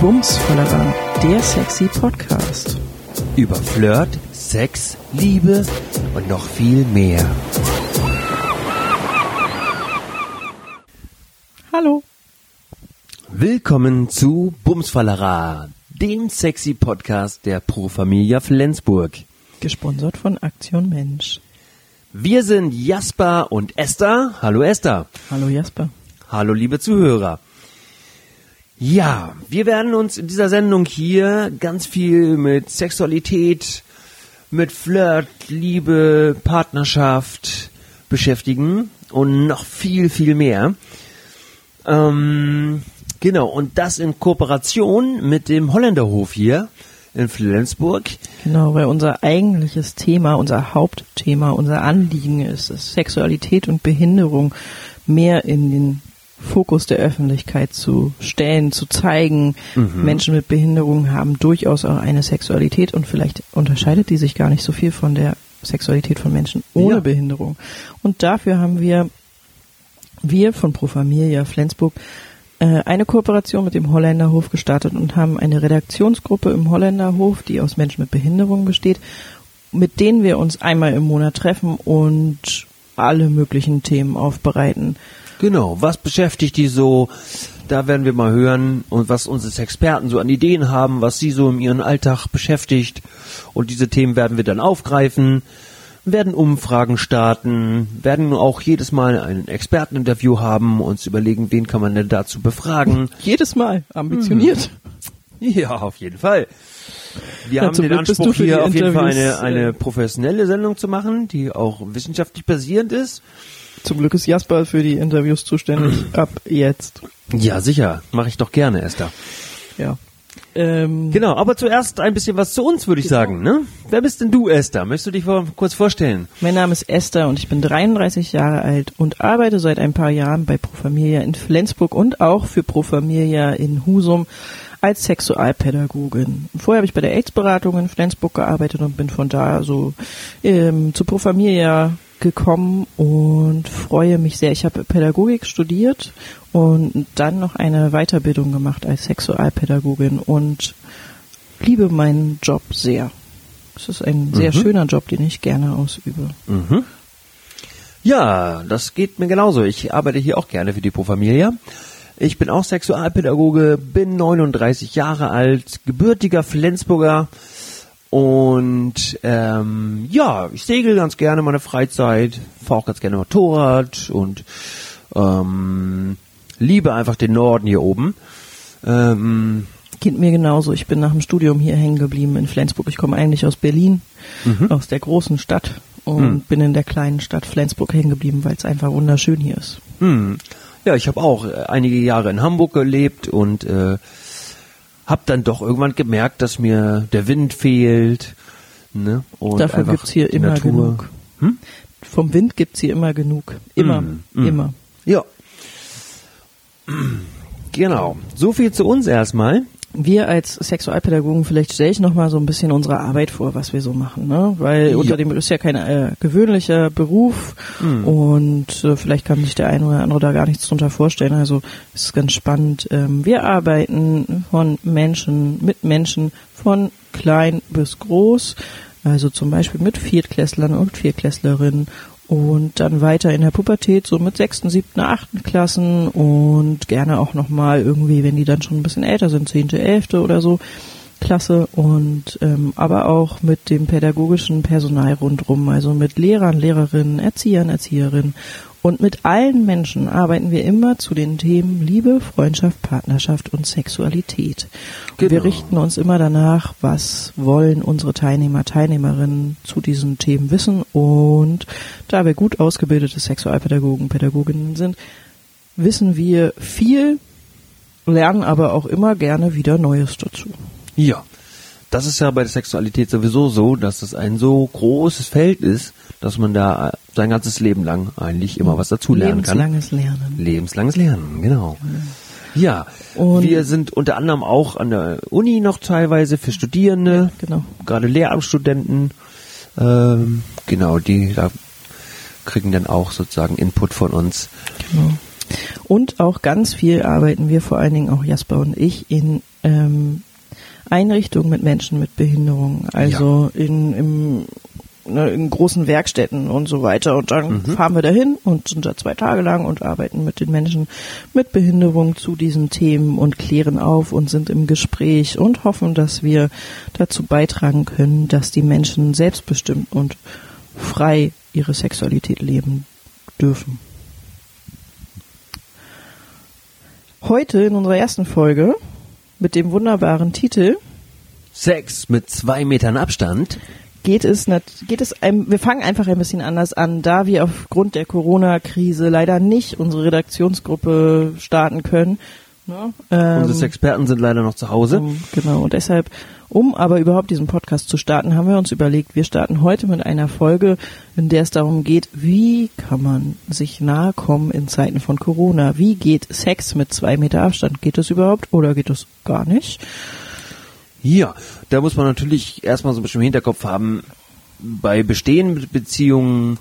Bumsvollerer, der sexy Podcast. Über Flirt, Sex, Liebe und noch viel mehr. Hallo. Willkommen zu Bumsfallera, dem sexy Podcast der Pro Familia Flensburg. Gesponsert von Aktion Mensch. Wir sind Jasper und Esther. Hallo Esther. Hallo Jasper. Hallo liebe Zuhörer. Ja, wir werden uns in dieser Sendung hier ganz viel mit Sexualität, mit Flirt, Liebe, Partnerschaft beschäftigen und noch viel, viel mehr. Ähm, genau, und das in Kooperation mit dem Holländerhof hier in Flensburg. Genau, weil unser eigentliches Thema, unser Hauptthema, unser Anliegen ist es, Sexualität und Behinderung mehr in den Fokus der Öffentlichkeit zu stellen, zu zeigen. Mhm. Menschen mit Behinderung haben durchaus auch eine Sexualität und vielleicht unterscheidet die sich gar nicht so viel von der Sexualität von Menschen ohne ja. Behinderung. Und dafür haben wir, wir von Pro Familia Flensburg, äh, eine Kooperation mit dem Holländerhof gestartet und haben eine Redaktionsgruppe im Holländerhof, die aus Menschen mit Behinderung besteht, mit denen wir uns einmal im Monat treffen und alle möglichen Themen aufbereiten. Genau, was beschäftigt die so? Da werden wir mal hören und was unsere Experten so an Ideen haben, was sie so in ihrem Alltag beschäftigt. Und diese Themen werden wir dann aufgreifen, werden Umfragen starten, werden auch jedes Mal ein Experteninterview haben, uns überlegen, wen kann man denn dazu befragen. Jedes Mal, ambitioniert. Hm. Ja, auf jeden Fall. Wir ja, haben den Anspruch hier auf jeden Fall eine, eine professionelle Sendung zu machen, die auch wissenschaftlich basierend ist. Zum Glück ist Jasper für die Interviews zuständig. Ab jetzt. Ja, sicher. Mache ich doch gerne, Esther. Ja. Ähm, genau, aber zuerst ein bisschen was zu uns, würde ich genau. sagen. Ne? Wer bist denn du, Esther? Möchtest du dich vor, kurz vorstellen? Mein Name ist Esther und ich bin 33 Jahre alt und arbeite seit ein paar Jahren bei Pro Familia in Flensburg und auch für Pro Familia in Husum als Sexualpädagogin. Vorher habe ich bei der AIDS-Beratung in Flensburg gearbeitet und bin von da so ähm, zu Pro Familia gekommen und freue mich sehr. Ich habe Pädagogik studiert und dann noch eine Weiterbildung gemacht als Sexualpädagogin und liebe meinen Job sehr. Es ist ein sehr mhm. schöner Job, den ich gerne ausübe. Mhm. Ja, das geht mir genauso. Ich arbeite hier auch gerne für die Pro Familia. Ich bin auch Sexualpädagoge, bin 39 Jahre alt, gebürtiger Flensburger, und ähm, ja, ich segel ganz gerne meine Freizeit, fahre auch ganz gerne Motorrad und ähm, liebe einfach den Norden hier oben. Ähm, Geht mir genauso. Ich bin nach dem Studium hier hängen geblieben in Flensburg. Ich komme eigentlich aus Berlin, mhm. aus der großen Stadt und mhm. bin in der kleinen Stadt Flensburg hängen geblieben, weil es einfach wunderschön hier ist. Mhm. Ja, ich habe auch äh, einige Jahre in Hamburg gelebt und äh, hab dann doch irgendwann gemerkt, dass mir der Wind fehlt. Ne? Und Dafür gibt's hier immer Natur. genug. Hm? Vom Wind gibt's hier immer genug. Immer, mm, mm. immer. Ja. Genau. So viel zu uns erstmal wir als Sexualpädagogen, vielleicht stelle ich nochmal so ein bisschen unsere Arbeit vor, was wir so machen, ne? Weil ja. unter dem ist ja kein äh, gewöhnlicher Beruf mhm. und äh, vielleicht kann sich der eine oder andere da gar nichts drunter vorstellen. Also es ist ganz spannend. Ähm, wir arbeiten von Menschen, mit Menschen von klein bis groß, also zum Beispiel mit Viertklässlern und Viertklässlerinnen und dann weiter in der Pubertät, so mit sechsten, siebten, achten Klassen und gerne auch nochmal irgendwie, wenn die dann schon ein bisschen älter sind, zehnte, elfte oder so, Klasse und ähm, aber auch mit dem pädagogischen Personal rundrum, also mit Lehrern, Lehrerinnen, Erziehern, Erzieherinnen und mit allen Menschen arbeiten wir immer zu den Themen Liebe, Freundschaft, Partnerschaft und Sexualität. Genau. wir richten uns immer danach, was wollen unsere Teilnehmer, Teilnehmerinnen zu diesen Themen wissen. Und da wir gut ausgebildete Sexualpädagogen, Pädagoginnen sind, wissen wir viel, lernen aber auch immer gerne wieder Neues dazu. Ja, das ist ja bei der Sexualität sowieso so, dass es ein so großes Feld ist, dass man da sein ganzes Leben lang eigentlich immer was dazulernen kann. Lebenslanges Lernen. Lebenslanges Lernen, genau. Ja, und wir sind unter anderem auch an der Uni noch teilweise für Studierende, ja, genau. gerade Lehramtsstudenten, ähm, genau, die da kriegen dann auch sozusagen Input von uns. Genau. Und auch ganz viel arbeiten wir, vor allen Dingen auch Jasper und ich, in ähm, Einrichtungen mit Menschen mit Behinderung. Also in, im, ne, in großen Werkstätten und so weiter. Und dann Mhm. fahren wir dahin und sind da zwei Tage lang und arbeiten mit den Menschen mit Behinderung zu diesen Themen und klären auf und sind im Gespräch und hoffen, dass wir dazu beitragen können, dass die Menschen selbstbestimmt und frei ihre Sexualität leben dürfen. Heute in unserer ersten Folge mit dem wunderbaren Titel Sex mit zwei Metern Abstand. geht es, nat geht es ein, wir fangen einfach ein bisschen anders an, da wir aufgrund der Corona-Krise leider nicht unsere Redaktionsgruppe starten können. Ne? Ähm, Unsere Experten sind leider noch zu Hause. genau, und deshalb, um aber überhaupt diesen Podcast zu starten, haben wir uns überlegt, wir starten heute mit einer Folge, in der es darum geht, wie kann man sich nahe kommen in Zeiten von Corona? Wie geht Sex mit zwei Meter Abstand? Geht das überhaupt oder geht das gar nicht? Ja, da muss man natürlich erstmal so ein bisschen im Hinterkopf haben, bei bestehenden Beziehungen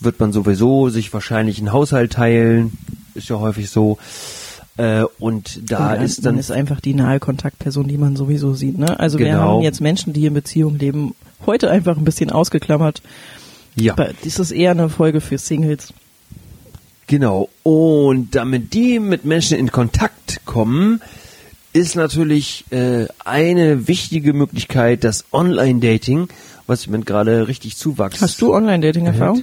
wird man sowieso sich wahrscheinlich einen Haushalt teilen, ist ja häufig so. Äh, und da Und ist dann ist einfach die nahe Kontaktperson, die man sowieso sieht. Ne? Also wir Genau. haben jetzt Menschen, die in Beziehung leben, heute einfach ein bisschen ausgeklammert. ja Aber das ist eher eine Folge für Singles. genau. Und damit die mit Menschen in Kontakt kommen, ist natürlich äh, eine wichtige Möglichkeit das Online-Dating, was im Moment gerade richtig zuwachs. Hast du Online-Dating-Erfahrung?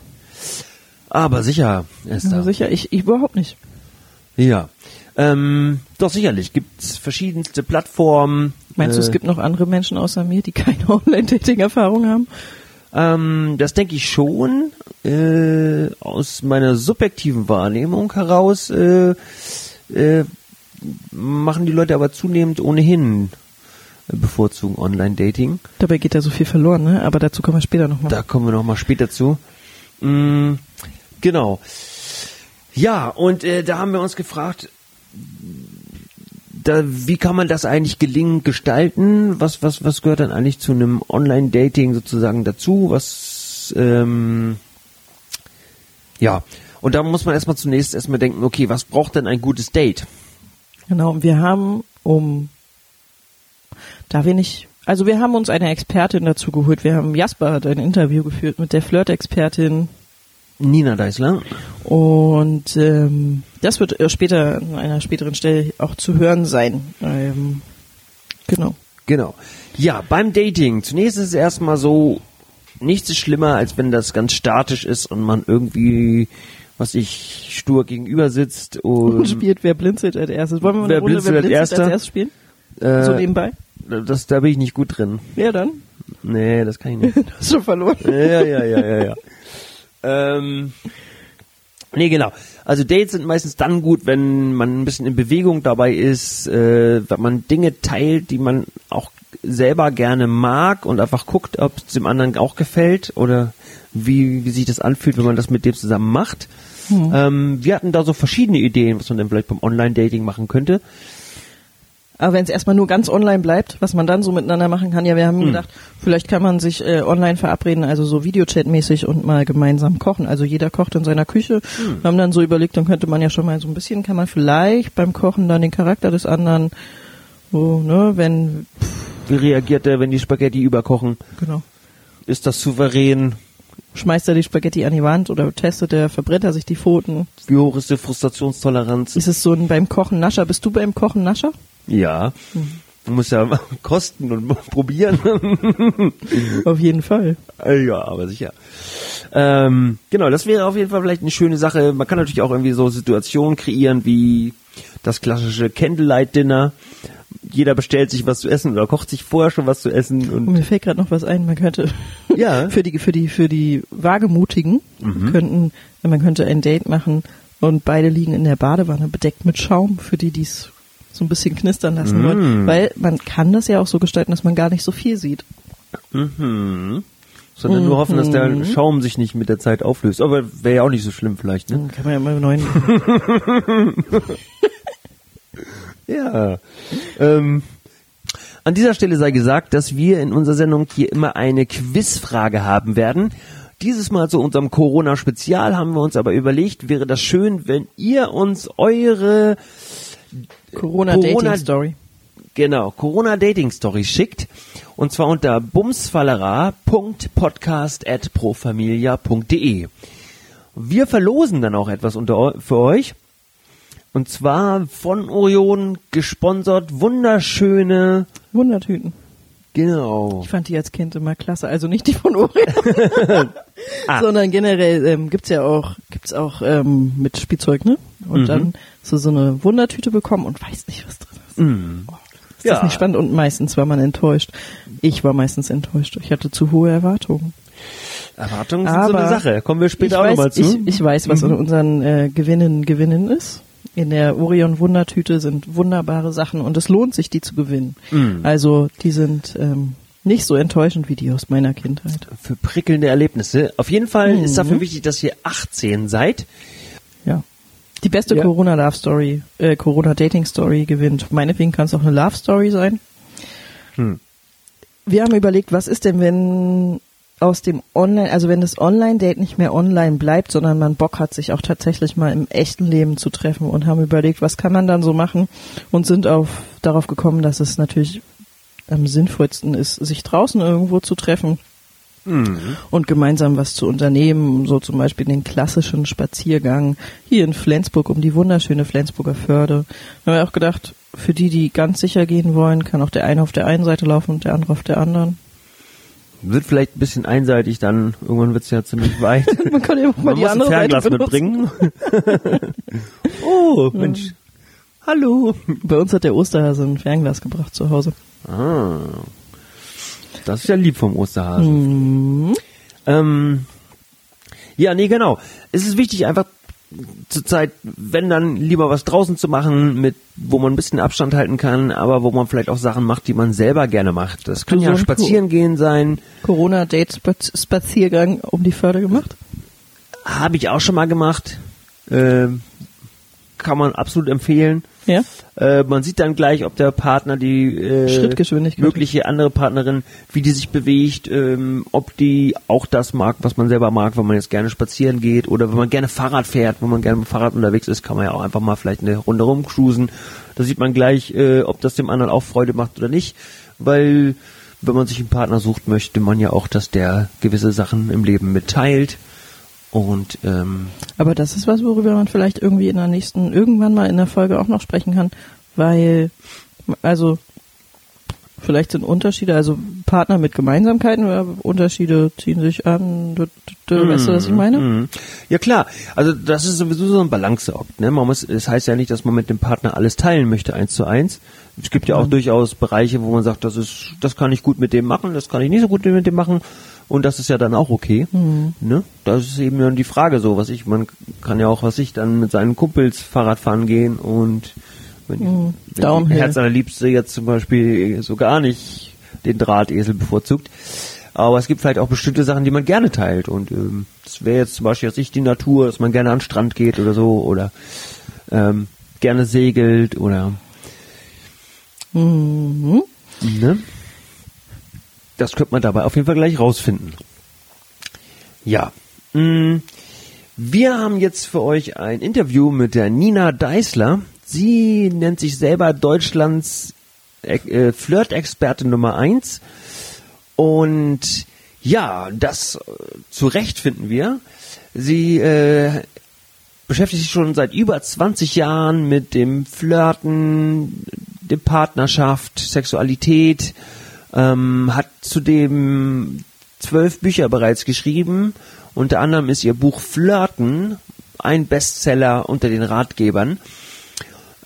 Aber sicher, Esther. Ja, sicher, ich, ich überhaupt nicht. Ja. Ähm, doch sicherlich gibt's verschiedenste Plattformen. Meinst du, äh, es gibt noch andere Menschen außer mir, die keine Online-Dating-Erfahrung haben? Ähm, das denke ich schon. Äh, aus meiner subjektiven Wahrnehmung heraus äh, äh, machen die Leute aber zunehmend ohnehin äh, bevorzugen Online-Dating. Dabei geht da so viel verloren, ne? Aber dazu kommen wir später nochmal. Da kommen wir noch mal später zu. Mm, genau. Ja, und äh, da haben wir uns gefragt, da, wie kann man das eigentlich gelingend gestalten? Was, was, was gehört dann eigentlich zu einem Online-Dating sozusagen dazu? Was, ähm, ja, und da muss man erstmal zunächst erstmal denken, okay, was braucht denn ein gutes Date? Genau, wir haben, um, da wir nicht, also wir haben uns eine Expertin dazu geholt. Wir haben Jasper hat ein Interview geführt mit der Flirt-Expertin Nina Deisler. und ähm, das wird später an einer späteren Stelle auch zu hören sein. Ähm, genau. Genau. Ja, beim Dating. Zunächst ist es erstmal so, nichts ist schlimmer, als wenn das ganz statisch ist und man irgendwie, was ich, stur gegenüber sitzt Und und spielt Wer blinzelt als erstes. Wollen wir mal Wer eine Runde blinzelt Wer als blinzelt als Erster? erstes spielen? äh, so nebenbei? das, da bin ich nicht gut drin. Ja, dann. Nee, das kann ich nicht. Du hast schon verloren. ja, ja, ja, ja, ja. Ähm, nee, genau. Also Dates sind meistens dann gut, wenn man ein bisschen in Bewegung dabei ist, äh, wenn man Dinge teilt, die man auch selber gerne mag und einfach guckt, ob es dem anderen auch gefällt oder wie, wie sich das anfühlt, wenn man das mit dem zusammen macht. Ähm, wir hatten da so verschiedene Ideen, was man dann vielleicht beim Online-Dating machen könnte. Aber wenn es erstmal nur ganz online bleibt, was man dann so miteinander machen kann, ja, wir haben gedacht, vielleicht kann man sich äh, online verabreden, also so Videochat-mäßig und mal gemeinsam kochen. Also jeder kocht in seiner Küche. Wir haben dann so überlegt, dann könnte man ja schon mal so ein bisschen, kann man vielleicht beim Kochen dann den Charakter des anderen, so, ne, wenn, Wie reagiert er, wenn die Spaghetti überkochen? genau. Ist das souverän? Schmeißt er die Spaghetti an die Wand oder testet er, verbrennt er sich die Pfoten? Wie hoch ist die Frustrationstoleranz? Ist es so ein beim Kochen Nascher? Bist du beim Kochen Nascher? Ja. Man muss ja kosten und probieren. Auf jeden Fall. Äh, ja, aber sicher. Ähm, genau, das wäre auf jeden Fall vielleicht eine schöne Sache. Man kann natürlich auch irgendwie so Situationen kreieren wie das klassische Candlelight-Dinner. Jeder bestellt sich was zu essen oder kocht sich vorher schon was zu essen Und und mir fällt gerade noch was ein, man könnte Ja. für die für die für die Wagemutigen könnten man könnte ein Date machen und beide liegen in der Badewanne bedeckt mit Schaum für die die es so ein bisschen knistern lassen wollen, weil man kann das ja auch so gestalten, dass man gar nicht so viel sieht. mhm. sondern nur hoffen, dass der Schaum sich nicht mit der Zeit auflöst. Aber wäre ja auch nicht so schlimm vielleicht, ne? Kann man ja mal neuen Ja. Ähm, an dieser Stelle sei gesagt, dass wir in unserer Sendung hier immer eine Quizfrage haben werden, dieses Mal zu unserem Corona-Spezial haben wir uns aber überlegt, wäre das schön, wenn ihr uns eure Corona-Dating-Story. Genau, Corona-Dating-Story schickt. Und zwar unter bumsfallera.podcast.profamilia.de. Wir verlosen dann auch etwas unter, für euch. Und zwar von Orion gesponsert wunderschöne Wundertüten. Genau. Ich fand die als Kind immer klasse. Also nicht die von Orion, Ah. sondern generell ähm, gibt's ja auch gibt's auch ähm, mit Spielzeug, ne? Und Mhm. dann so so eine Wundertüte bekommen und weiß nicht, was drin ist. Oh, ist Ja. das nicht spannend? Und meistens war man enttäuscht. Ich war meistens enttäuscht. Ich hatte zu hohe Erwartungen. Erwartungen sind so eine Aber Sache. Kommen wir später auch nochmal zu. Mhm. Ich, ich weiß, was in unseren äh, Gewinnen Gewinnen ist. In der Orion Wundertüte sind wunderbare Sachen und es lohnt sich, die zu gewinnen. Mhm. Also die sind ähm, nicht so enttäuschend wie die aus meiner Kindheit. für prickelnde Erlebnisse. Auf jeden Fall ist Mhm. dafür wichtig, dass ihr 18 seid. Ja. Die beste Ja. Corona Love Story, äh, Corona Dating Story gewinnt. Meinetwegen kann es auch eine Love Story sein. Hm. Wir haben überlegt, was ist denn, wenn aus dem Online, also wenn das Online-Date nicht mehr online bleibt, sondern man Bock hat, sich auch tatsächlich mal im echten Leben zu treffen und haben überlegt, was kann man dann so machen und sind auf, darauf gekommen, dass es natürlich am sinnvollsten ist, sich draußen irgendwo zu treffen und gemeinsam was zu unternehmen, so zum Beispiel den klassischen Spaziergang hier in Flensburg um die wunderschöne Flensburger Förde. Da haben wir auch gedacht, für die, die ganz sicher gehen wollen, kann auch der eine auf der einen Seite laufen und der andere auf der anderen. Wird vielleicht ein bisschen einseitig dann. Irgendwann wird's ja ziemlich weit. Man kann ja auch mal Man die muss ein andere Fernglas benutzen. mitbringen. oh, Mensch. Hallo. Bei uns hat der Osterhase ein Fernglas gebracht zu Hause. Ah. Das ist ja lieb vom Osterhasen. Mhm. Ähm, ja, nee, genau. Es ist wichtig, einfach zur Zeit, wenn dann lieber was draußen zu machen, mit wo man ein bisschen Abstand halten kann, aber wo man vielleicht auch Sachen macht, die man selber gerne macht. Das kann so ja ein spazieren gehen sein. Corona-Date-Spaziergang um die Förde gemacht. Habe ich auch schon mal gemacht. Ähm, kann man absolut empfehlen. Ja. Äh, man sieht dann gleich, ob der Partner die äh, Schrittgeschwindigkeit. mögliche andere Partnerin, wie die sich bewegt, ähm, ob die auch das mag, was man selber mag, wenn man jetzt gerne spazieren geht oder wenn man gerne Fahrrad fährt, wenn man gerne mit dem Fahrrad unterwegs ist, kann man ja auch einfach mal vielleicht eine Runde rumcruisen. Da sieht man gleich, äh, ob das dem anderen auch Freude macht oder nicht, weil wenn man sich einen Partner sucht, möchte man ja auch, dass der gewisse Sachen im Leben mitteilt. Und ähm, Aber das ist was, worüber man vielleicht irgendwie in der nächsten, irgendwann mal in der Folge auch noch sprechen kann, weil, also, vielleicht sind Unterschiede, also Partner mit Gemeinsamkeiten, oder Unterschiede ziehen sich an, du, du, du, weißt du, was ich meine? Mhm. Ja klar, also das ist sowieso so ein Balanceakt. Ne? Man muss, es heißt ja nicht, dass man mit dem Partner alles teilen möchte, eins zu eins. Es gibt ja auch durchaus Bereiche, wo man sagt, das ist, das kann ich gut mit dem machen, das kann ich nicht so gut mit dem machen. Und das ist ja dann auch okay. Ne? Das ist eben dann die Frage so, was ich, man kann ja auch, was ich, dann mit seinen Kumpels Fahrrad fahren gehen und wenn, wenn die Downhill. Herz aller Liebste jetzt zum Beispiel so gar nicht den Drahtesel bevorzugt. Aber es gibt vielleicht auch bestimmte Sachen, die man gerne teilt. Und ähm, das wäre jetzt zum Beispiel jetzt nicht die Natur, dass man gerne an den Strand geht oder so oder ähm, gerne segelt oder Mhm. ne? Das könnte man dabei auf jeden Fall gleich rausfinden. Ja. Mm, Wir haben jetzt für euch ein Interview mit der Nina Deißler. Sie nennt sich selber Deutschlands äh, Flirt-Experte Nummer eins Und ja, das äh, zu Recht finden wir. Sie äh, beschäftigt sich schon seit über 20 Jahren mit dem Flirten, der Partnerschaft, Sexualität, ähm, hat zudem zwölf Bücher bereits geschrieben. Unter anderem ist ihr Buch Flirten ein Bestseller unter den Ratgebern.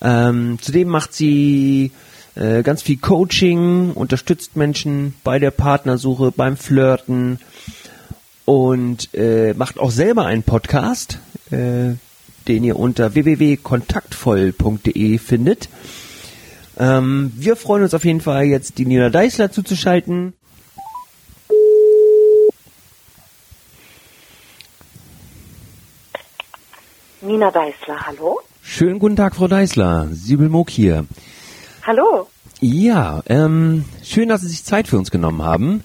Ähm, zudem macht sie äh, ganz viel Coaching, unterstützt Menschen bei der Partnersuche, beim Flirten und äh, macht auch selber einen Podcast, äh, den ihr unter www.kontaktvoll.de findet. Ähm, wir freuen uns auf jeden Fall jetzt die Nina Deißler zuzuschalten. Nina Deißler, hallo? Schönen guten Tag, Frau Deißler. Sibyl Mook hier. Hallo. Ja, ähm, schön, dass Sie sich Zeit für uns genommen haben.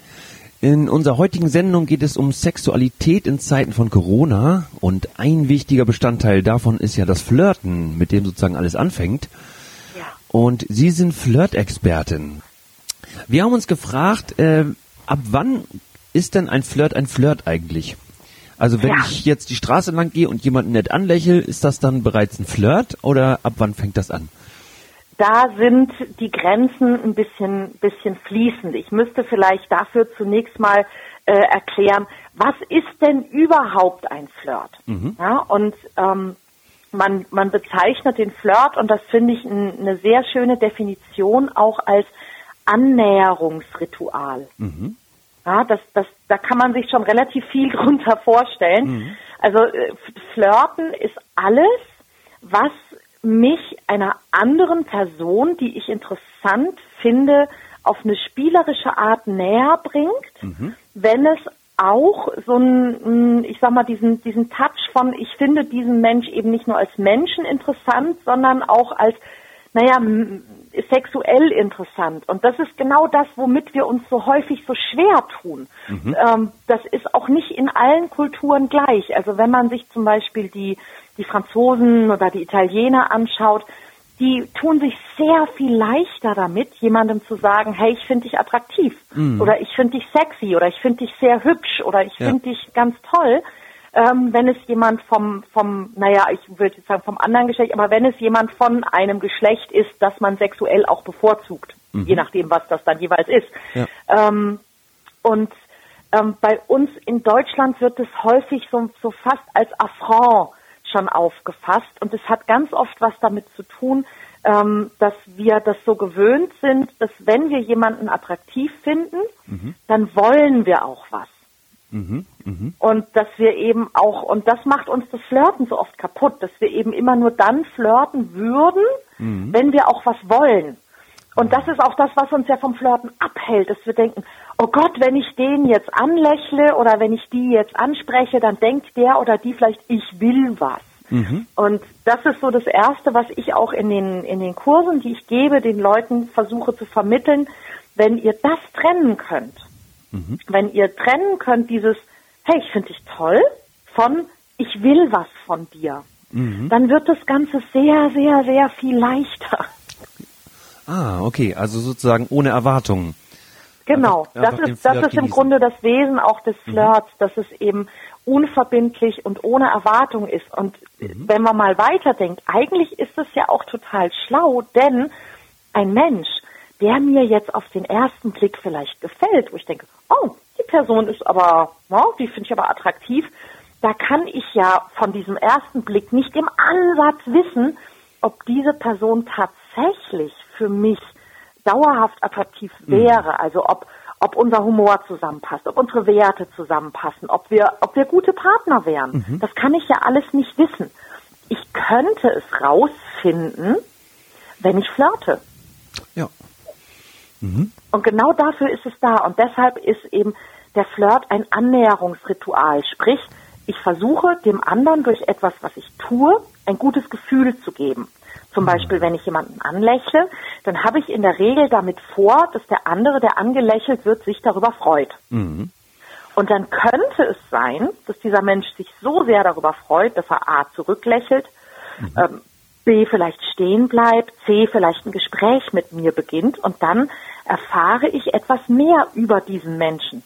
In unserer heutigen Sendung geht es um Sexualität in Zeiten von Corona und ein wichtiger Bestandteil davon ist ja das Flirten, mit dem sozusagen alles anfängt. Und Sie sind Flirt-Expertin. Wir haben uns gefragt, äh, ab wann ist denn ein Flirt ein Flirt eigentlich? Also wenn Ja. ich jetzt die Straße lang gehe und jemanden nett anlächle, ist das dann bereits ein Flirt oder ab wann fängt das an? Da sind die Grenzen ein bisschen, bisschen fließend. Ich müsste vielleicht dafür zunächst mal äh, erklären, was ist denn überhaupt ein Flirt? Ja, und ähm, man, man bezeichnet den Flirt, und das finde ich ein, eine sehr schöne Definition, auch als Annäherungsritual. Ja, das, das, da kann man sich schon relativ viel drunter vorstellen. Also äh, Flirten ist alles, was mich einer anderen Person, die ich interessant finde, auf eine spielerische Art näher bringt, wenn es auch so ein, ich sag mal, diesen, diesen Touch von, ich finde diesen Mensch eben nicht nur als Menschen interessant, sondern auch als, naja, sexuell interessant. Und das ist genau das, womit wir uns so häufig so schwer tun. Ähm, das ist auch nicht in allen Kulturen gleich. Also wenn man sich zum Beispiel die, die Franzosen oder die Italiener anschaut, die tun sich sehr viel leichter damit, jemandem zu sagen, hey, ich finde dich attraktiv oder ich finde dich sexy oder ich finde dich sehr hübsch oder ich Ja. finde dich ganz toll. Ähm, wenn es jemand vom, vom, naja, ich würde jetzt sagen vom anderen Geschlecht, aber wenn es jemand von einem Geschlecht ist, das man sexuell auch bevorzugt, je nachdem, was das dann jeweils ist. Ja. Ähm, und ähm, bei uns in Deutschland wird es häufig so, so fast als Affront schon aufgefasst. Und es hat ganz oft was damit zu tun, ähm, dass wir das so gewöhnt sind, dass wenn wir jemanden attraktiv finden, dann wollen wir auch was. Und dass wir eben auch, und das macht uns das Flirten so oft kaputt, dass wir eben immer nur dann flirten würden, wenn wir auch was wollen. Und das ist auch das, was uns ja vom Flirten abhält, dass wir denken, oh Gott, wenn ich den jetzt anlächle oder wenn ich die jetzt anspreche, dann denkt der oder die vielleicht, ich will was. Und das ist so das Erste, was ich auch in den, in den Kursen, die ich gebe, den Leuten versuche zu vermitteln. Wenn ihr das trennen könnt, wenn ihr trennen könnt dieses, hey, ich finde dich toll, von ich will was von dir, dann wird das Ganze sehr, sehr, sehr viel leichter. Ah, okay, also sozusagen ohne Erwartungen. Genau, Einfach- das einfach den ist, das ist im. Grunde das Wesen auch des Flirts, dass es eben unverbindlich und ohne Erwartung ist. Und wenn man mal weiterdenkt, eigentlich ist es ja auch total schlau, denn ein Mensch, der mir jetzt auf den ersten Blick vielleicht gefällt, wo ich denke, oh, die Person ist aber, ja, die finde ich aber attraktiv, da kann ich ja von diesem ersten Blick nicht im Ansatz wissen, ob diese Person tatsächlich für mich dauerhaft attraktiv wäre, also ob ob unser Humor zusammenpasst, ob unsere Werte zusammenpassen, ob wir ob wir gute Partner wären. Das kann ich ja alles nicht wissen. Ich könnte es rausfinden, wenn ich flirte. Ja. Und genau dafür ist es da. Und deshalb ist eben der Flirt ein Annäherungsritual. Sprich, ich versuche dem anderen durch etwas, was ich tue, ein gutes Gefühl zu geben. Zum Beispiel, wenn ich jemanden anlächle, dann habe ich in der Regel damit vor, dass der andere, der angelächelt wird, sich darüber freut. Und dann könnte es sein, dass dieser Mensch sich so sehr darüber freut, dass er A zurücklächelt, ähm, B vielleicht stehen bleibt, C vielleicht ein Gespräch mit mir beginnt und dann erfahre ich etwas mehr über diesen Menschen,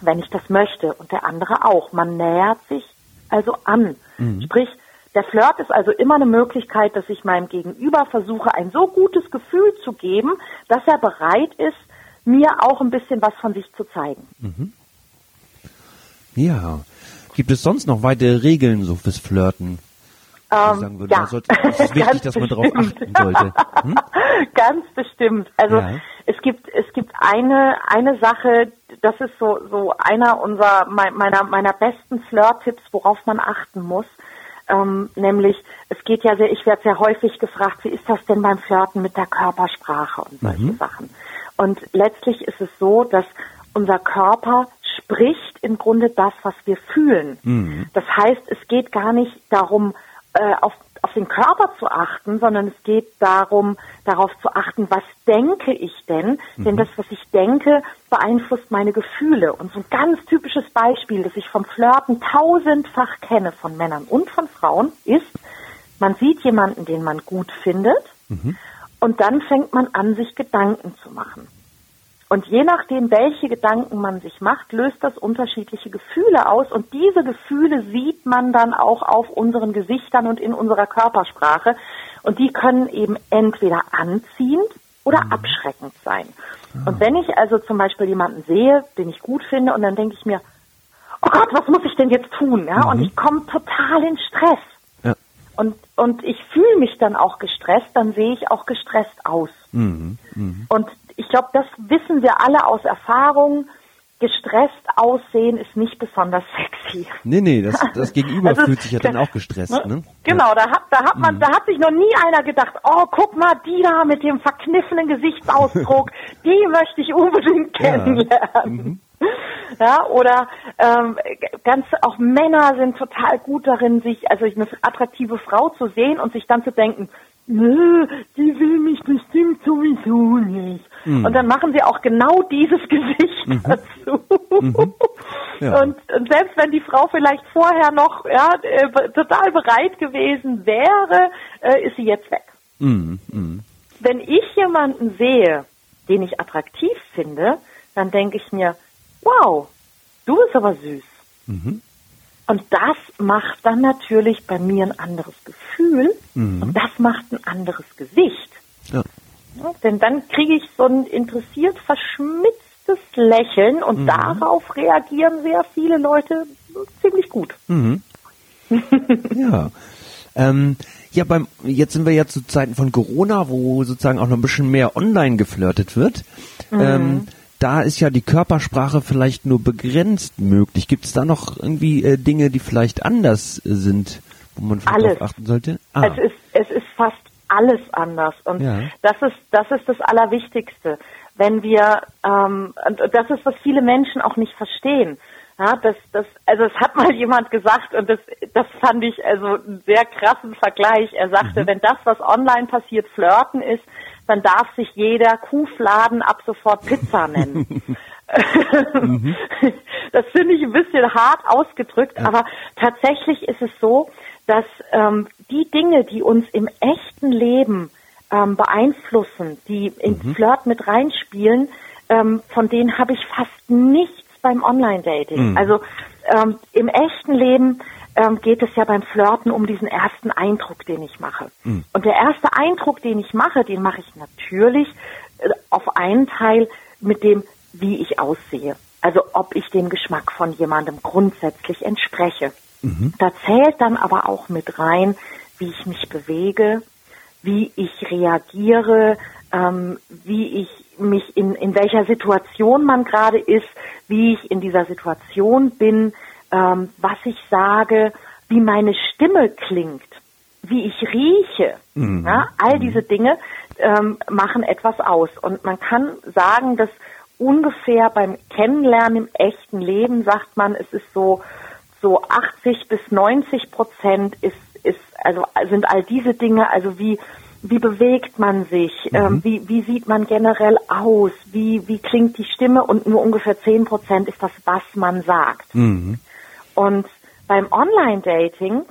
wenn ich das möchte und der andere auch. Man nähert sich also an. Sprich, der Flirt ist also immer eine Möglichkeit, dass ich meinem Gegenüber versuche, ein so gutes Gefühl zu geben, dass er bereit ist, mir auch ein bisschen was von sich zu zeigen. Ja. Gibt es sonst noch weitere Regeln so fürs Flirten? Ähm, sagen würde, ja. sollte, es ist wichtig, dass man darauf achten sollte. Hm? Ganz bestimmt. Also Ja. es gibt es gibt eine eine Sache, das ist so so einer unserer mei- meiner meiner besten Flirt-Tipps, worauf man achten muss. Ähm, nämlich, es geht ja sehr, ich werde sehr häufig gefragt, wie ist das denn beim Flirten mit der Körpersprache und solche Sachen. Und letztlich ist es so, dass unser Körper spricht im Grunde das, was wir fühlen. Das heißt, es geht gar nicht darum, äh, auf, auf den Körper zu achten, sondern es geht darum, darauf zu achten, was denke ich denn? Mhm. Denn das, was ich denke, beeinflusst meine Gefühle. Und so ein ganz typisches Beispiel, das ich vom Flirten tausendfach kenne von Männern und von Frauen, ist, man sieht jemanden, den man gut findet, mhm. und dann fängt man an, sich Gedanken zu machen. Und je nachdem, welche Gedanken man sich macht, löst das unterschiedliche Gefühle aus. Und diese Gefühle sieht man dann auch auf unseren Gesichtern und in unserer Körpersprache. Und die können eben entweder anziehend oder mhm. abschreckend sein. Ah. Und wenn ich also zum Beispiel jemanden sehe, den ich gut finde, und dann denke ich mir, oh Gott, was muss ich denn jetzt tun? Ja, mhm. und ich komme total in Stress. Und, und ich fühle mich dann auch gestresst, dann sehe ich auch gestresst aus. Mhm. Mhm. Und ich glaube, das wissen wir alle aus Erfahrung. Gestresst aussehen ist nicht besonders sexy. Nee, nee, das, das Gegenüber also, fühlt sich ja dann auch gestresst, ne? ne? Genau, da hat, da hat man, mhm. da hat sich noch nie einer gedacht, oh, guck mal, die da mit dem verkniffenen Gesichtsausdruck, die möchte ich unbedingt kennenlernen. Ja, mhm. ja oder ähm, ganz auch Männer sind total gut darin, sich also eine attraktive Frau zu sehen und sich dann zu denken, nö, die will mich bestimmt sowieso nicht. Mhm. Und dann machen sie auch genau dieses Gesicht mhm. dazu. Mhm. Ja. Und, und, selbst wenn die Frau vielleicht vorher noch ja, äh, total bereit gewesen wäre, äh, ist sie jetzt weg. Mhm. Mhm. Wenn ich jemanden sehe, den ich attraktiv finde, dann denke ich mir, wow, du bist aber süß. Mhm. Und das macht dann natürlich bei mir ein anderes Gefühl mhm. und das macht ein anderes Gesicht. Ja. Ja, denn dann kriege ich so ein interessiert verschmitztes Lächeln und mhm. darauf reagieren sehr viele Leute ziemlich gut. Mhm. ja. Ähm, ja, beim, jetzt sind wir ja zu Zeiten von Corona, wo sozusagen auch noch ein bisschen mehr online geflirtet wird. Mhm. Ähm, da ist ja die Körpersprache vielleicht nur begrenzt möglich. Gibt es da noch irgendwie äh, Dinge, die vielleicht anders sind, wo man darauf achten sollte? Ah. Es ist es ist fast alles anders und ja. das ist das ist das Allerwichtigste. Wenn wir ähm, und das ist was viele Menschen auch nicht verstehen. Ja, das, das, also es hat mal jemand gesagt und das, das fand ich also einen sehr krassen Vergleich. Er sagte, mhm. wenn das, was online passiert, Flirten ist, dann darf sich jeder Kuhfladen ab sofort Pizza nennen. mhm. Das finde ich ein bisschen hart ausgedrückt, ja. aber tatsächlich ist es so, dass ähm, die Dinge, die uns im echten Leben ähm, beeinflussen, die ins mhm. Flirt mit reinspielen, ähm, von denen habe ich fast nichts beim Online-Dating. Mhm. Also ähm, im echten Leben ähm, geht es ja beim Flirten um diesen ersten Eindruck, den ich mache. Mhm. Und der erste Eindruck, den ich mache, den mache ich natürlich äh, auf einen Teil mit dem, wie ich aussehe. Also ob ich dem Geschmack von jemandem grundsätzlich entspreche. Mhm. Da zählt dann aber auch mit rein, wie ich mich bewege, wie ich reagiere, ähm, wie ich mich in, in welcher Situation man gerade ist, wie ich in dieser Situation bin, ähm, was ich sage, wie meine Stimme klingt, wie ich rieche. Mhm. Ja, all mhm. diese Dinge ähm, machen etwas aus. Und man kann sagen, dass ungefähr beim Kennenlernen im echten Leben sagt man, es ist so so 80 bis 90 Prozent ist ist also sind all diese Dinge, also wie wie bewegt man sich, mhm. ähm, wie, wie sieht man generell aus, wie, wie klingt die Stimme und nur ungefähr 10 Prozent ist das, was man sagt. Mhm. Und beim Online-Dating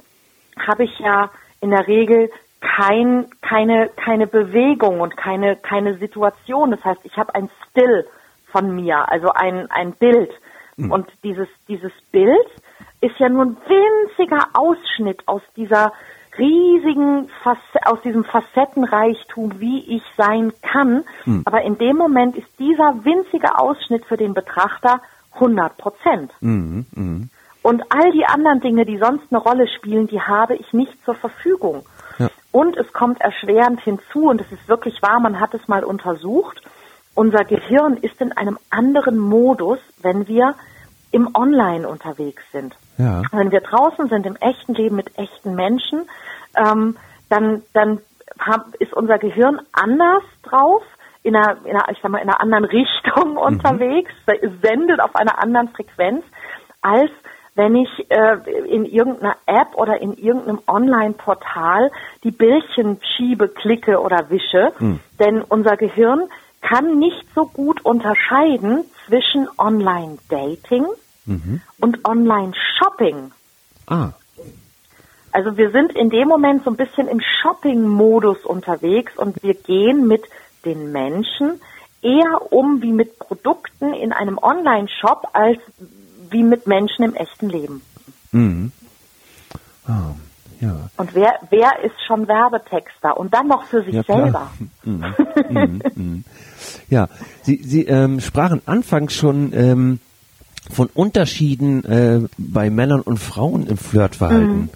habe ich ja in der Regel kein, keine, keine Bewegung und keine, keine Situation. Das heißt, ich habe ein Still von mir, also ein, ein Bild. Mhm. Und dieses, dieses Bild ist ja nur ein winziger Ausschnitt aus dieser riesigen, aus diesem Facettenreichtum, wie ich sein kann. Mhm. Aber in dem Moment ist dieser winzige Ausschnitt für den Betrachter 100 Prozent. Mhm. Mhm. Und all die anderen Dinge, die sonst eine Rolle spielen, die habe ich nicht zur Verfügung. Ja. Und es kommt erschwerend hinzu, und es ist wirklich wahr, man hat es mal untersucht, unser Gehirn ist in einem anderen Modus, wenn wir im Online unterwegs sind. Ja. Wenn wir draußen sind, im echten Leben mit echten Menschen, ähm, dann, dann ist unser Gehirn anders drauf, in einer, in einer, ich sag mal, in einer anderen Richtung mhm. unterwegs, sendet auf einer anderen Frequenz, als wenn ich äh, in irgendeiner App oder in irgendeinem Online-Portal die Bildchen schiebe, klicke oder wische. Hm. Denn unser Gehirn kann nicht so gut unterscheiden zwischen Online-Dating mhm. und Online-Shopping. Ah. Also wir sind in dem Moment so ein bisschen im Shopping-Modus unterwegs und wir gehen mit den Menschen eher um wie mit Produkten in einem Online-Shop als wie mit Menschen im echten Leben. Mhm. Oh, ja. Und wer, wer ist schon Werbetexter und dann noch für sich ja, selber? Mhm. Mhm. mhm. Ja, Sie, Sie ähm, sprachen anfangs schon ähm, von Unterschieden äh, bei Männern und Frauen im Flirtverhalten. Mhm.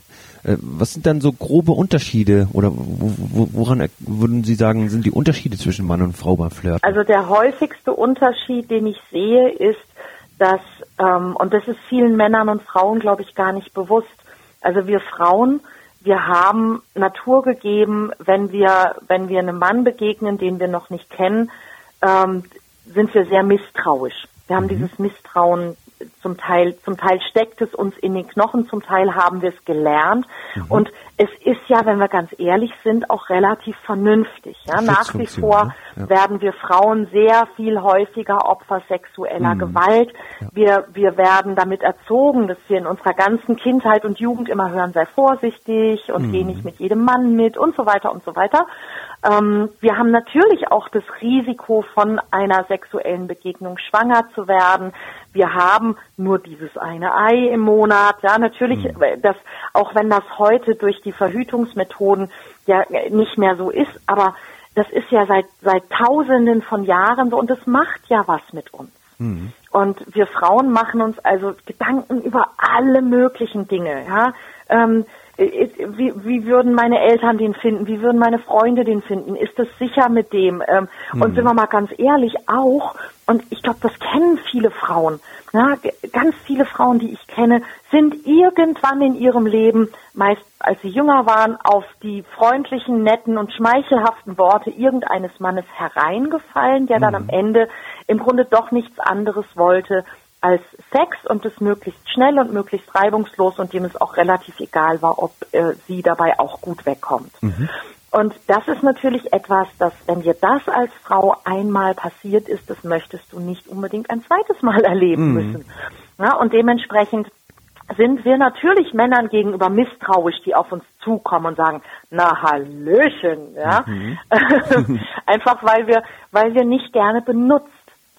Äh, was sind dann so grobe Unterschiede oder woran würden Sie sagen, sind die Unterschiede zwischen Mann und Frau beim Flirten? Also der häufigste Unterschied, den ich sehe, ist, dass, ähm, und das ist vielen Männern und Frauen, glaube ich, gar nicht bewusst, also wir Frauen, wir haben Natur gegeben, wenn wir, wenn wir einem Mann begegnen, den wir noch nicht kennen, ähm, sind wir sehr misstrauisch. Wir haben mhm. dieses Misstrauen zum Teil, zum Teil steckt es uns in den Knochen, zum Teil haben wir es gelernt. Mhm. Und es ist ja, wenn wir ganz ehrlich sind, auch relativ vernünftig. Ja? Nach wie vor ne? ja. werden wir Frauen sehr viel häufiger Opfer sexueller mhm. Gewalt. Ja. Wir, wir werden damit erzogen, dass wir in unserer ganzen Kindheit und Jugend immer hören, sei vorsichtig und mhm. geh nicht mit jedem Mann mit und so weiter und so weiter. Ähm, wir haben natürlich auch das Risiko von einer sexuellen Begegnung schwanger zu werden. Wir haben nur dieses eine Ei im Monat. Ja, natürlich, mhm. das, auch wenn das heute durch die Verhütungsmethoden ja nicht mehr so ist, aber das ist ja seit, seit Tausenden von Jahren so und das macht ja was mit uns. Mhm. Und wir Frauen machen uns also Gedanken über alle möglichen Dinge. Ja? Ähm, wie, wie würden meine Eltern den finden? Wie würden meine Freunde den finden? Ist es sicher mit dem? Ähm, mhm. Und sind wir mal ganz ehrlich, auch, und ich glaube, das kennen viele Frauen, ja, ganz viele Frauen, die ich kenne, sind irgendwann in ihrem Leben, meist als sie jünger waren, auf die freundlichen, netten und schmeichelhaften Worte irgendeines Mannes hereingefallen, der mhm. dann am Ende im Grunde doch nichts anderes wollte, als Sex und das möglichst schnell und möglichst reibungslos und dem es auch relativ egal war, ob äh, sie dabei auch gut wegkommt. Mhm. Und das ist natürlich etwas, dass wenn dir das als Frau einmal passiert ist, das möchtest du nicht unbedingt ein zweites Mal erleben mhm. müssen. Ja, und dementsprechend sind wir natürlich Männern gegenüber misstrauisch, die auf uns zukommen und sagen, na Hallöchen, ja. Mhm. Einfach weil wir, weil wir nicht gerne benutzt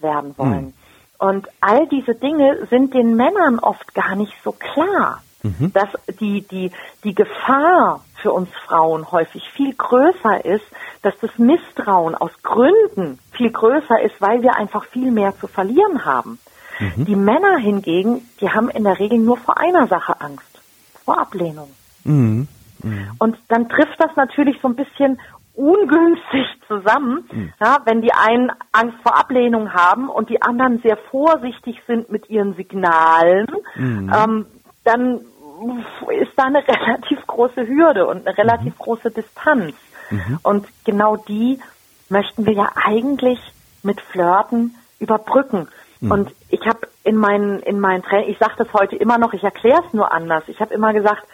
werden wollen. Mhm. Und all diese Dinge sind den Männern oft gar nicht so klar, mhm. dass die, die, die Gefahr für uns Frauen häufig viel größer ist, dass das Misstrauen aus Gründen viel größer ist, weil wir einfach viel mehr zu verlieren haben. Mhm. Die Männer hingegen, die haben in der Regel nur vor einer Sache Angst, vor Ablehnung. Mhm. mhm. Und dann trifft das natürlich so ein bisschen ungünstig zusammen, mhm. ja, wenn die einen Angst vor Ablehnung haben und die anderen sehr vorsichtig sind mit ihren Signalen, mhm. ähm, dann ist da eine relativ große Hürde und eine relativ mhm. große Distanz. Mhm. Und genau die möchten wir ja eigentlich mit Flirten überbrücken. Mhm. Und ich habe in meinen in meinen Training, ich sage das heute immer noch, ich erkläre es nur anders. Ich habe immer gesagt,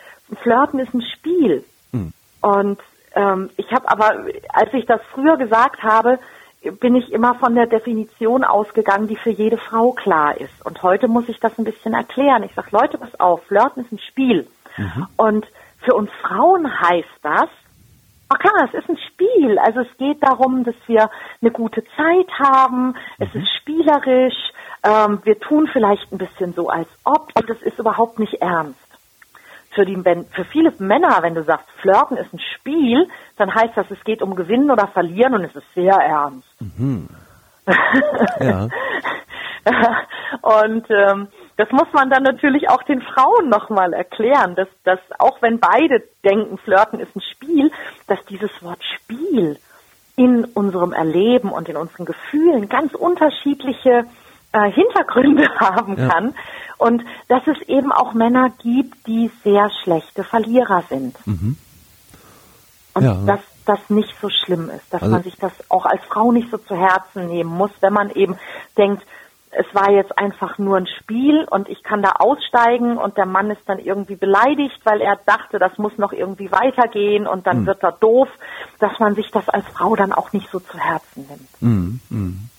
Flirten ist ein Spiel. Mhm. Und ähm, ich habe aber, als ich das früher gesagt habe, bin ich immer von der Definition ausgegangen, die für jede Frau klar ist. Und heute muss ich das ein bisschen erklären. Ich sage, Leute, pass auf, Flirten ist ein Spiel. Mhm. Und für uns Frauen heißt das, ach klar, es ist ein Spiel. Also es geht darum, dass wir eine gute Zeit haben. Es mhm. ist spielerisch. Ähm, wir tun vielleicht ein bisschen so, als ob. Und es ist überhaupt nicht ernst für, die, wenn, für viele Männer, wenn du sagst, Flirten ist ein Spiel, dann heißt das, es geht um Gewinnen oder Verlieren und es ist sehr ernst. Mhm. ja. und ähm, das muss man dann natürlich auch den Frauen nochmal erklären, dass, dass auch wenn beide denken, Flirten ist ein Spiel, dass dieses Wort Spiel in unserem Erleben und in unseren Gefühlen ganz unterschiedliche äh, Hintergründe haben ja. kann und dass es eben auch Männer gibt, die sehr schlechte Verlierer sind. Mhm. Und ja. dass das nicht so schlimm ist, dass also, man sich das auch als Frau nicht so zu Herzen nehmen muss, wenn man eben denkt, es war jetzt einfach nur ein Spiel und ich kann da aussteigen und der Mann ist dann irgendwie beleidigt, weil er dachte, das muss noch irgendwie weitergehen und dann Mhm. wird er doof, dass man sich das als Frau dann auch nicht so zu Herzen nimmt. Mhm, mhm.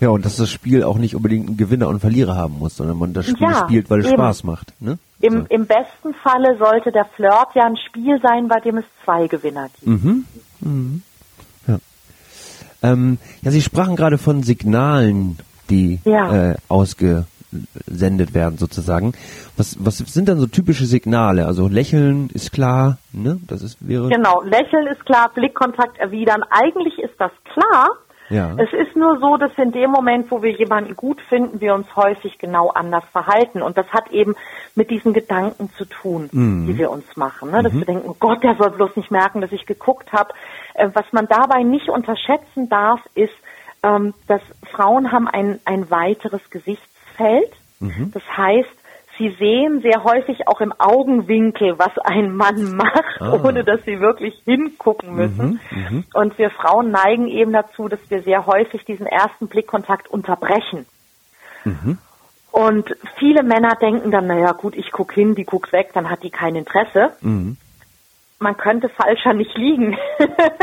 Ja, und dass das Spiel auch nicht unbedingt einen Gewinner und Verlierer haben muss, sondern man das Spiel Ja, spielt, weil es eben. Spaß macht. Ne? Im, So. Im besten Falle sollte der Flirt ja ein Spiel sein, bei dem es zwei Gewinner gibt. Mhm. Mhm. Ja. Ähm, ja, Sie sprachen gerade von Signalen, die Ja. äh, ausgesendet werden sozusagen. Was, was sind dann so typische Signale? Also Lächeln ist klar, ne? Das ist wäre. Genau, Lächeln ist klar, Blickkontakt erwidern. Eigentlich ist das klar. Ja. Es ist nur so, dass in dem Moment, wo wir jemanden gut finden, wir uns häufig genau anders verhalten. Und das hat eben mit diesen Gedanken zu tun, Mhm. die wir uns machen. Ne? Dass wir denken, oh Gott, der soll bloß nicht merken, dass ich geguckt habe. Äh, was man dabei nicht unterschätzen darf, ist, ähm, dass Frauen haben ein, ein weiteres Gesichtsfeld. Mhm. Das heißt, sie sehen sehr häufig auch im Augenwinkel, was ein Mann macht, Ah. ohne dass sie wirklich hingucken müssen. Und wir Frauen neigen eben dazu, dass wir sehr häufig diesen ersten Blickkontakt unterbrechen. Und viele Männer denken dann, naja gut, ich guck hin, die guckt weg, dann hat die kein Interesse. Mhm. Man könnte falscher nicht liegen.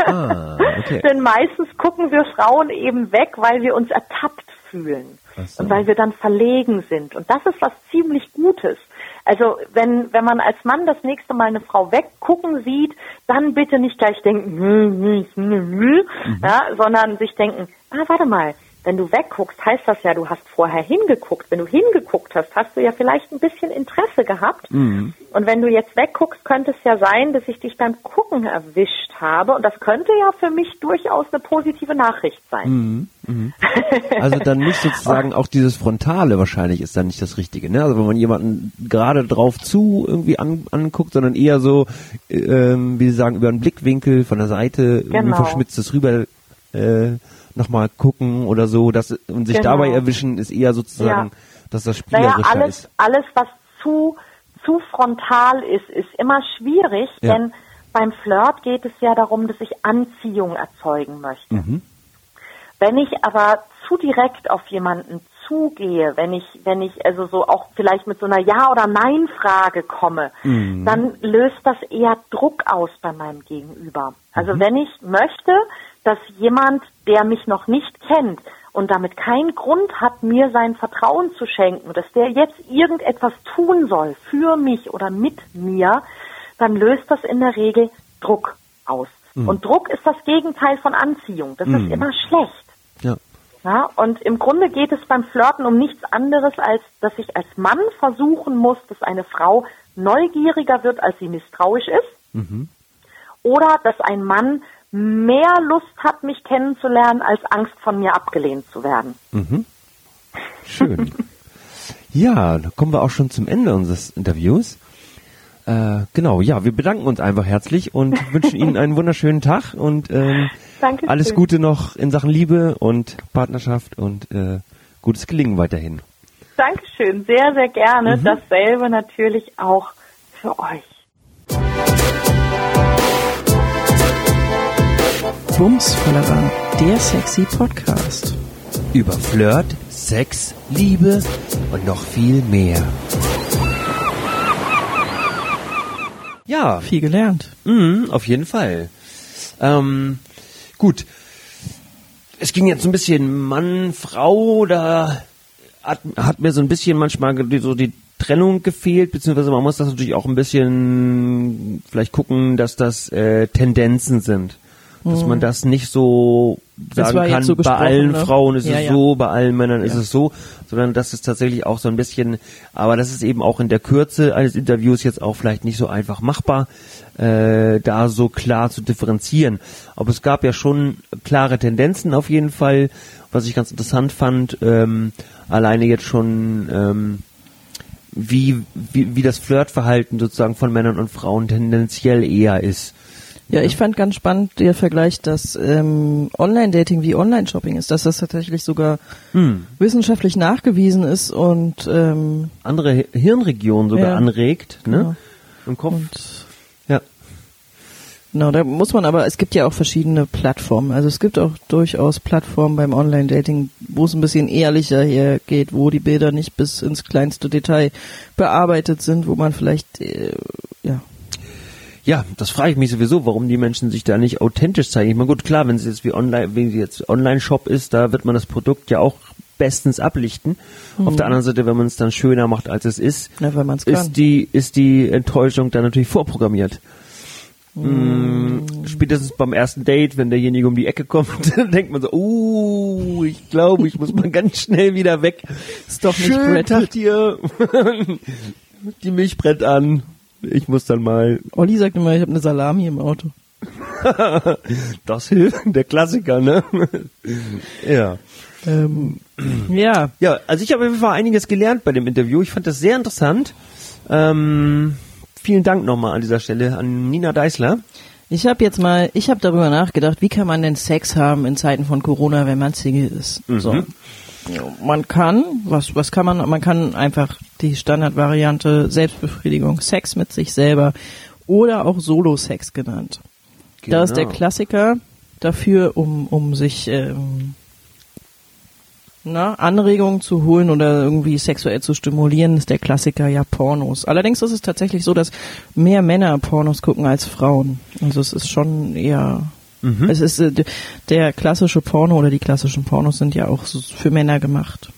Ah, okay. Denn meistens gucken wir Frauen eben weg, weil wir uns ertappt fühlen. So. Und weil wir dann verlegen sind. Und das ist was ziemlich Gutes. Also wenn, wenn man als Mann das nächste Mal eine Frau weggucken sieht, dann bitte nicht gleich denken, hm, hm, hm, Mhm. ja, sondern sich denken, ah, warte mal, wenn du wegguckst, heißt das ja, du hast vorher hingeguckt. Wenn du hingeguckt hast, hast du ja vielleicht ein bisschen Interesse gehabt. Mhm. Und wenn du jetzt wegguckst, könnte es ja sein, dass ich dich beim Gucken erwischt habe. Und das könnte ja für mich durchaus eine positive Nachricht sein. Also dann nicht sozusagen auch dieses Frontale wahrscheinlich ist dann nicht das Richtige, ne? Also wenn man jemanden gerade drauf zu irgendwie an, anguckt, sondern eher so, äh, ähm, wie Sie sagen, über einen Blickwinkel von der Seite irgendwie Genau. verschmitztes rüber äh, nochmal gucken oder so, das und sich Genau. dabei erwischen ist eher sozusagen, Ja. dass das Naja, spielerischer alles, ist. alles, was zu, zu frontal ist, ist immer schwierig, Ja. denn beim Flirt geht es ja darum, dass ich Anziehung erzeugen möchte. Mhm. Wenn ich aber zu direkt auf jemanden zugehe, wenn ich, wenn ich also so auch vielleicht mit so einer Ja- oder Nein-Frage komme, Mhm. dann löst das eher Druck aus bei meinem Gegenüber. Also wenn ich möchte, dass jemand, der mich noch nicht kennt und damit keinen Grund hat, mir sein Vertrauen zu schenken, dass der jetzt irgendetwas tun soll für mich oder mit mir, dann löst das in der Regel Druck aus. Und Druck ist das Gegenteil von Anziehung. Das ist immer schlecht. Ja. Ja, und im Grunde geht es beim Flirten um nichts anderes, als dass ich als Mann versuchen muss, dass eine Frau neugieriger wird, als sie misstrauisch ist. Oder dass ein Mann mehr Lust hat, mich kennenzulernen, als Angst von mir abgelehnt zu werden. Schön. ja, da kommen wir auch schon zum Ende unseres Interviews. Äh, genau, ja, wir bedanken uns einfach herzlich und wünschen Ihnen einen wunderschönen Tag und ähm, Dankeschön. alles Gute noch in Sachen Liebe und Partnerschaft und äh, gutes Gelingen weiterhin. Dankeschön, sehr, sehr gerne. Dasselbe natürlich auch für euch. Bumsvollerer, der sexy Podcast. Über Flirt, Sex, Liebe und noch viel mehr. Ja, Viel gelernt. Mhm, auf jeden Fall. Ähm, gut. Es ging jetzt so ein bisschen Mann, Frau, da hat, hat mir so ein bisschen manchmal so die Trennung gefehlt, beziehungsweise man muss das natürlich auch ein bisschen vielleicht gucken, dass das äh, Tendenzen sind. Dass man das nicht so sagen kann, so bei allen ne? Frauen ist Ja, es ja. so, bei allen Männern ist es so, sondern das ist tatsächlich auch so ein bisschen, aber das ist eben auch in der Kürze eines Interviews jetzt auch vielleicht nicht so einfach machbar, äh, da so klar zu differenzieren. Aber es gab ja schon klare Tendenzen auf jeden Fall, was ich ganz interessant fand, ähm, alleine jetzt schon, ähm, wie, wie, wie das Flirtverhalten sozusagen von Männern und Frauen tendenziell eher ist. Ja, ich fand ganz spannend der Vergleich, dass ähm, Online-Dating wie Online-Shopping ist, dass das tatsächlich sogar Hm. wissenschaftlich nachgewiesen ist und ähm, Andere Hi- Hirnregionen sogar Ja. anregt, ne? Genau. Im Kopf. und Ja. Genau, da muss man aber, es gibt ja auch verschiedene Plattformen. Also es gibt auch durchaus Plattformen beim Online-Dating, wo es ein bisschen ehrlicher hergeht, wo die Bilder nicht bis ins kleinste Detail bearbeitet sind, wo man vielleicht, äh, ja. Ja, das frage ich mich sowieso, warum die Menschen sich da nicht authentisch zeigen. Ich meine, gut, klar, wenn es jetzt wie online, wenn es jetzt Online-Shop ist, da wird man das Produkt ja auch bestens ablichten. Mhm. Auf der anderen Seite, wenn man es dann schöner macht, als es ist, ja, ist die, ist die Enttäuschung dann natürlich vorprogrammiert. Mm, spätestens beim ersten Date, wenn derjenige um die Ecke kommt, dann denkt man so, uh, ich glaube, ich muss mal ganz schnell wieder weg. Ist doch nicht Schön Brett. Dir. die Milch brennt an. Ich muss dann mal, Olli sagt immer, ich habe eine Salami im Auto. das hilft, der Klassiker, ne? ja. Ähm, ja, Ja, also ich habe auf jeden Fall einiges gelernt bei dem Interview. Ich fand das sehr interessant. Ähm, vielen Dank nochmal an dieser Stelle an Nina Deißler. ich habe jetzt mal, ich habe darüber nachgedacht, wie kann man denn Sex haben in Zeiten von Corona, wenn man Single ist? So. Man kann, was, was kann man? Man kann einfach die Standardvariante Selbstbefriedigung, Sex mit sich selber oder auch Solo-Sex genannt. Da ist der Genau. Klassiker dafür, um, um sich ähm, na, Anregungen zu holen oder irgendwie sexuell zu stimulieren, ist der Klassiker ja Pornos. Allerdings ist es tatsächlich so, dass mehr Männer Pornos gucken als Frauen. Also es ist schon eher es ist äh, der klassische Porno oder die klassischen Pornos sind ja auch so für Männer gemacht.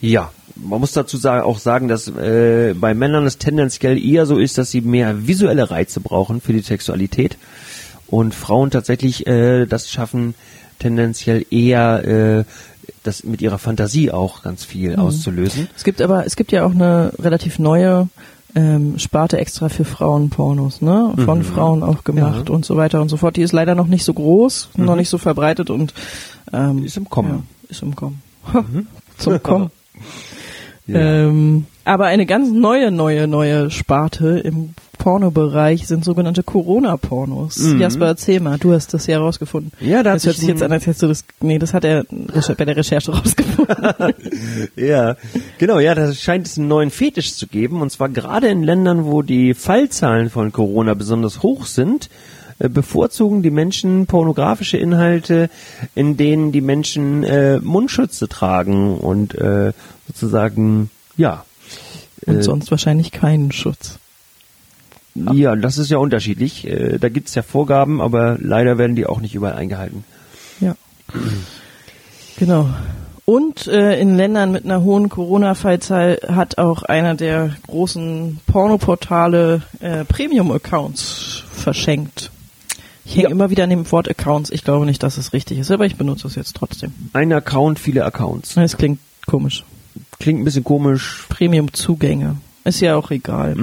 Ja, man muss dazu sagen, auch sagen, dass äh, bei Männern es tendenziell eher so ist, dass sie mehr visuelle Reize brauchen für die Sexualität und Frauen tatsächlich äh, das schaffen, tendenziell eher äh, das mit ihrer Fantasie auch ganz viel auszulösen. Es gibt aber, es gibt ja auch eine relativ neue ähm, Sparte extra für Frauenpornos, ne? Von Frauen auch gemacht Ja. und so weiter und so fort. Die ist leider noch nicht so groß, noch nicht so verbreitet und ähm, Ist im Kommen. Ja, ist im Kommen. Zum Kommen. Ähm, aber eine ganz neue, neue, neue Sparte im Pornobereich sind sogenannte Corona-Pornos. Jasper, erzähl mal, du hast das ja rausgefunden. Ja, da das hört sich jetzt an, als hättest du das, nee, das hat er bei der Recherche rausgefunden. Ja, genau, ja, da scheint es einen neuen Fetisch zu geben. Und zwar gerade in Ländern, wo die Fallzahlen von Corona besonders hoch sind, bevorzugen die Menschen pornografische Inhalte, in denen die Menschen äh, Mundschütze tragen und äh, sozusagen, ja, Und Äh, sonst wahrscheinlich keinen Schutz. ja, das ist ja unterschiedlich. Äh, da gibt's ja Vorgaben, aber leider werden die auch nicht überall eingehalten. Ja. Genau. Und äh, in Ländern mit einer hohen Corona-Fallzahl hat auch einer der großen Pornoportale äh, Premium-Accounts verschenkt. Ich hänge Ja. immer wieder an dem Wort Accounts. Ich glaube nicht, dass es richtig ist, aber ich benutze es jetzt trotzdem. Ein Account, viele Accounts. Es klingt komisch. Klingt ein bisschen komisch. Premium-Zugänge. Ist ja auch egal.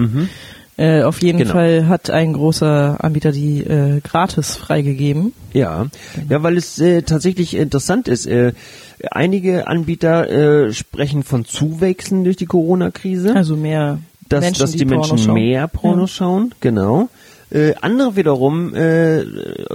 Äh, auf jeden Genau. Fall hat ein großer Anbieter die äh, gratis freigegeben. Ja, ja, weil es äh, tatsächlich interessant ist. Äh, einige Anbieter äh, sprechen von Zuwächsen durch die Corona-Krise, Also mehr dass, Menschen, dass die, Porno Menschen schauen. mehr Pornos schauen, genau. Äh, andere wiederum, äh,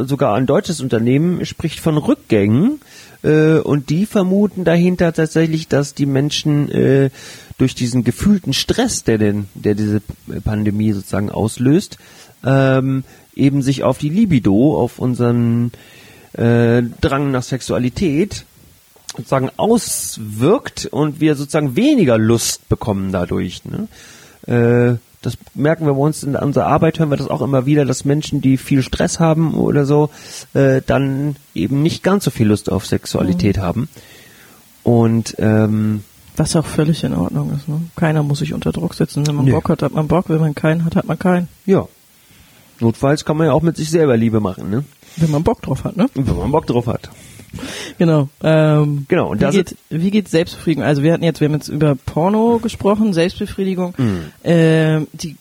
sogar ein deutsches Unternehmen spricht von Rückgängen äh, und die vermuten dahinter tatsächlich, dass die Menschen äh, durch diesen gefühlten Stress, der denn, der diese Pandemie sozusagen auslöst, ähm, eben sich auf die Libido, auf unseren äh, Drang nach Sexualität sozusagen auswirkt und wir sozusagen weniger Lust bekommen dadurch. Ne? Äh, das merken wir bei uns in unserer Arbeit, hören wir das auch immer wieder, dass Menschen, die viel Stress haben oder so, äh, dann eben nicht ganz so viel Lust auf Sexualität haben. Und ähm, Was auch völlig in Ordnung ist. Ne? Keiner muss sich unter Druck setzen. Wenn man Nö. Bock hat, hat man Bock. Wenn man keinen hat, hat man keinen. ja, notfalls kann man ja auch mit sich selber Liebe machen, ne? Wenn man Bock drauf hat, ne? wenn man Bock drauf hat. Genau. Ähm, Genau, und wie geht, wie geht Selbstbefriedigung? Also wir hatten jetzt, wir haben jetzt über Porno gesprochen, Selbstbefriedigung. Mhm. Ähm, die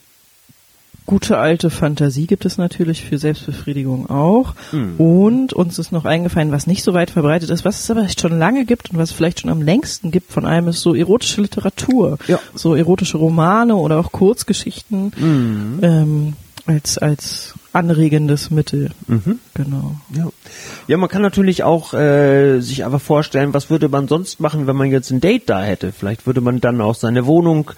gute alte Fantasie gibt es natürlich für Selbstbefriedigung auch. Mhm. Und uns ist noch eingefallen, was nicht so weit verbreitet ist, was es aber schon lange gibt und was es vielleicht schon am längsten gibt von allem, ist so erotische Literatur. Ja. So erotische Romane oder auch Kurzgeschichten Mhm. ähm, als, als anregendes Mittel. Mhm. Genau. Ja. ja, man kann natürlich auch äh, sich einfach vorstellen, was würde man sonst machen, wenn man jetzt ein Date da hätte. Vielleicht würde man dann auch seine Wohnung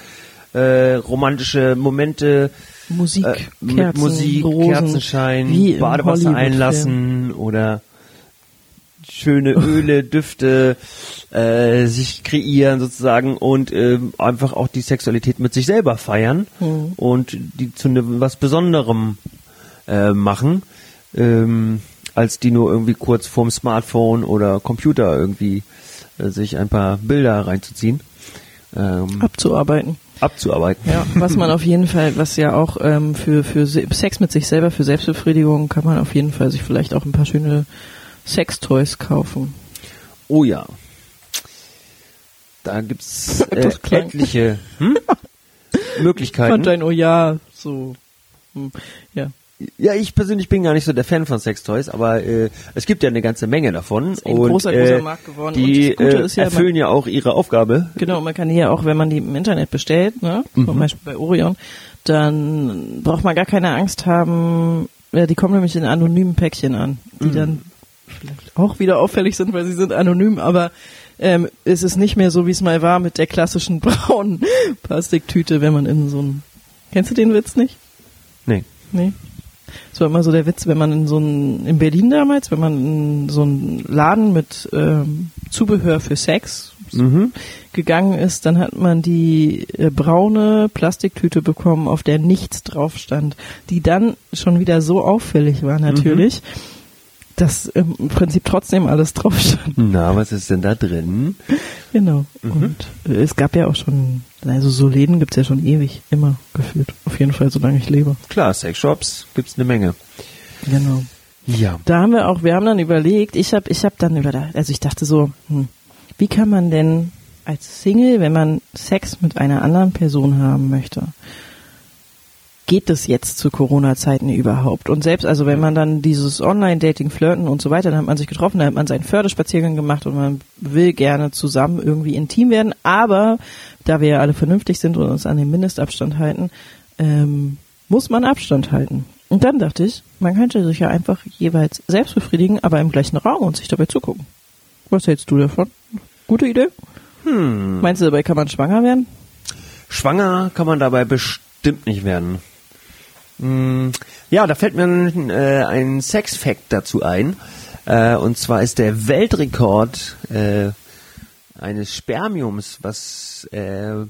äh, romantische Momente, Musik, äh, mit Kerzen, Musik, Rosen, Kerzenschein, Badewasser einlassen oder schöne Öle, Düfte äh, sich kreieren sozusagen und ähm, einfach auch die Sexualität mit sich selber feiern Mhm. und die zu ne, was Besonderem äh, machen, ähm, als die nur irgendwie kurz vorm Smartphone oder Computer irgendwie äh, sich ein paar Bilder reinzuziehen, ähm, abzuarbeiten. abzuarbeiten. Ja, was man auf jeden Fall, was ja auch ähm, für, für Se- Sex mit sich selber, für Selbstbefriedigung, kann man auf jeden Fall sich vielleicht auch ein paar schöne Sextoys kaufen. Oh ja. Da gibt's äh, etliche hm? Fand Möglichkeiten. dein Oh ja so. hm, Ja. Ja, ich persönlich bin gar nicht so der Fan von Sextoys, aber äh, es gibt ja eine ganze Menge davon. Ist ein und großer, äh, großer Markt geworden. Die äh, ja, erfüllen ja auch ihre Aufgabe. Genau, man kann die ja auch, wenn man die im Internet bestellt, ne, Mhm. zum Beispiel bei Orion, dann braucht man gar keine Angst haben, ja, die kommen nämlich in anonymen Päckchen an, die Mhm. dann vielleicht auch wieder auffällig sind, weil sie sind anonym, aber ähm, es ist nicht mehr so, wie es mal war mit der klassischen braunen Plastiktüte, wenn man in so ein, kennst du den Witz nicht? Nee. Nee. Das war immer so der Witz, wenn man in so ein, in Berlin damals, wenn man in so einen Laden mit ähm, Zubehör für Sex Mhm. gegangen ist, dann hat man die äh, braune Plastiktüte bekommen, auf der nichts drauf stand, die dann schon wieder so auffällig war natürlich, dass ähm, im Prinzip trotzdem alles drauf stand. Na, was ist denn da drin? Genau. Und äh, es gab ja auch schon, also so Läden gibt's ja schon ewig, immer gefühlt. Auf jeden Fall, solange ich lebe. Klar, Sexshops gibt's eine Menge. Genau. Ja. Da haben wir auch, wir haben dann überlegt, ich habe ich hab dann überlegt, also ich dachte so, hm, wie kann man denn als Single, wenn man Sex mit einer anderen Person haben möchte, geht es jetzt zu Corona-Zeiten überhaupt? Und selbst, also wenn man dann dieses Online-Dating, Flirten und so weiter, dann hat man sich getroffen, dann hat man seinen Förderspaziergang gemacht und man will gerne zusammen irgendwie intim werden, aber da wir ja alle vernünftig sind und uns an den Mindestabstand halten, ähm, muss man Abstand halten. Und dann dachte ich, man könnte sich ja einfach jeweils selbst befriedigen, aber im gleichen Raum und sich dabei zugucken. Was hältst du davon? Gute Idee? Hm. Meinst du, dabei kann man schwanger werden? Schwanger kann man dabei bestimmt nicht werden. Hm, Ja, da fällt mir ein, äh, ein Sex-Fact dazu ein. Äh, und zwar ist der Weltrekord äh, eines Spermiums, was äh,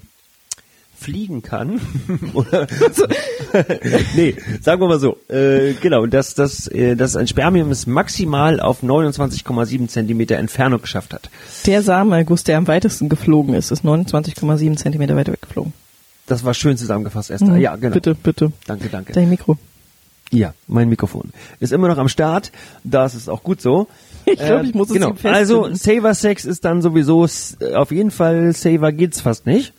fliegen kann. Nee, sagen wir mal so. Äh, genau, dass das, äh, dass ein Spermium es maximal auf 29,7 Zentimeter Entfernung geschafft hat. Der Samenerguss, der am weitesten geflogen ist, ist 29,7 Zentimeter weiter weggeflogen. Das war schön zusammengefasst, Esther. Mhm. Ja, genau. Bitte, bitte. Danke, danke. Dein Mikro. Ja, mein Mikrofon ist immer noch am Start. Das ist auch gut so. Ich glaube, Ähm, ich muss es genau. ihm festbinden. Also Saver Sex ist dann sowieso s- auf jeden Fall Saver geht's fast nicht.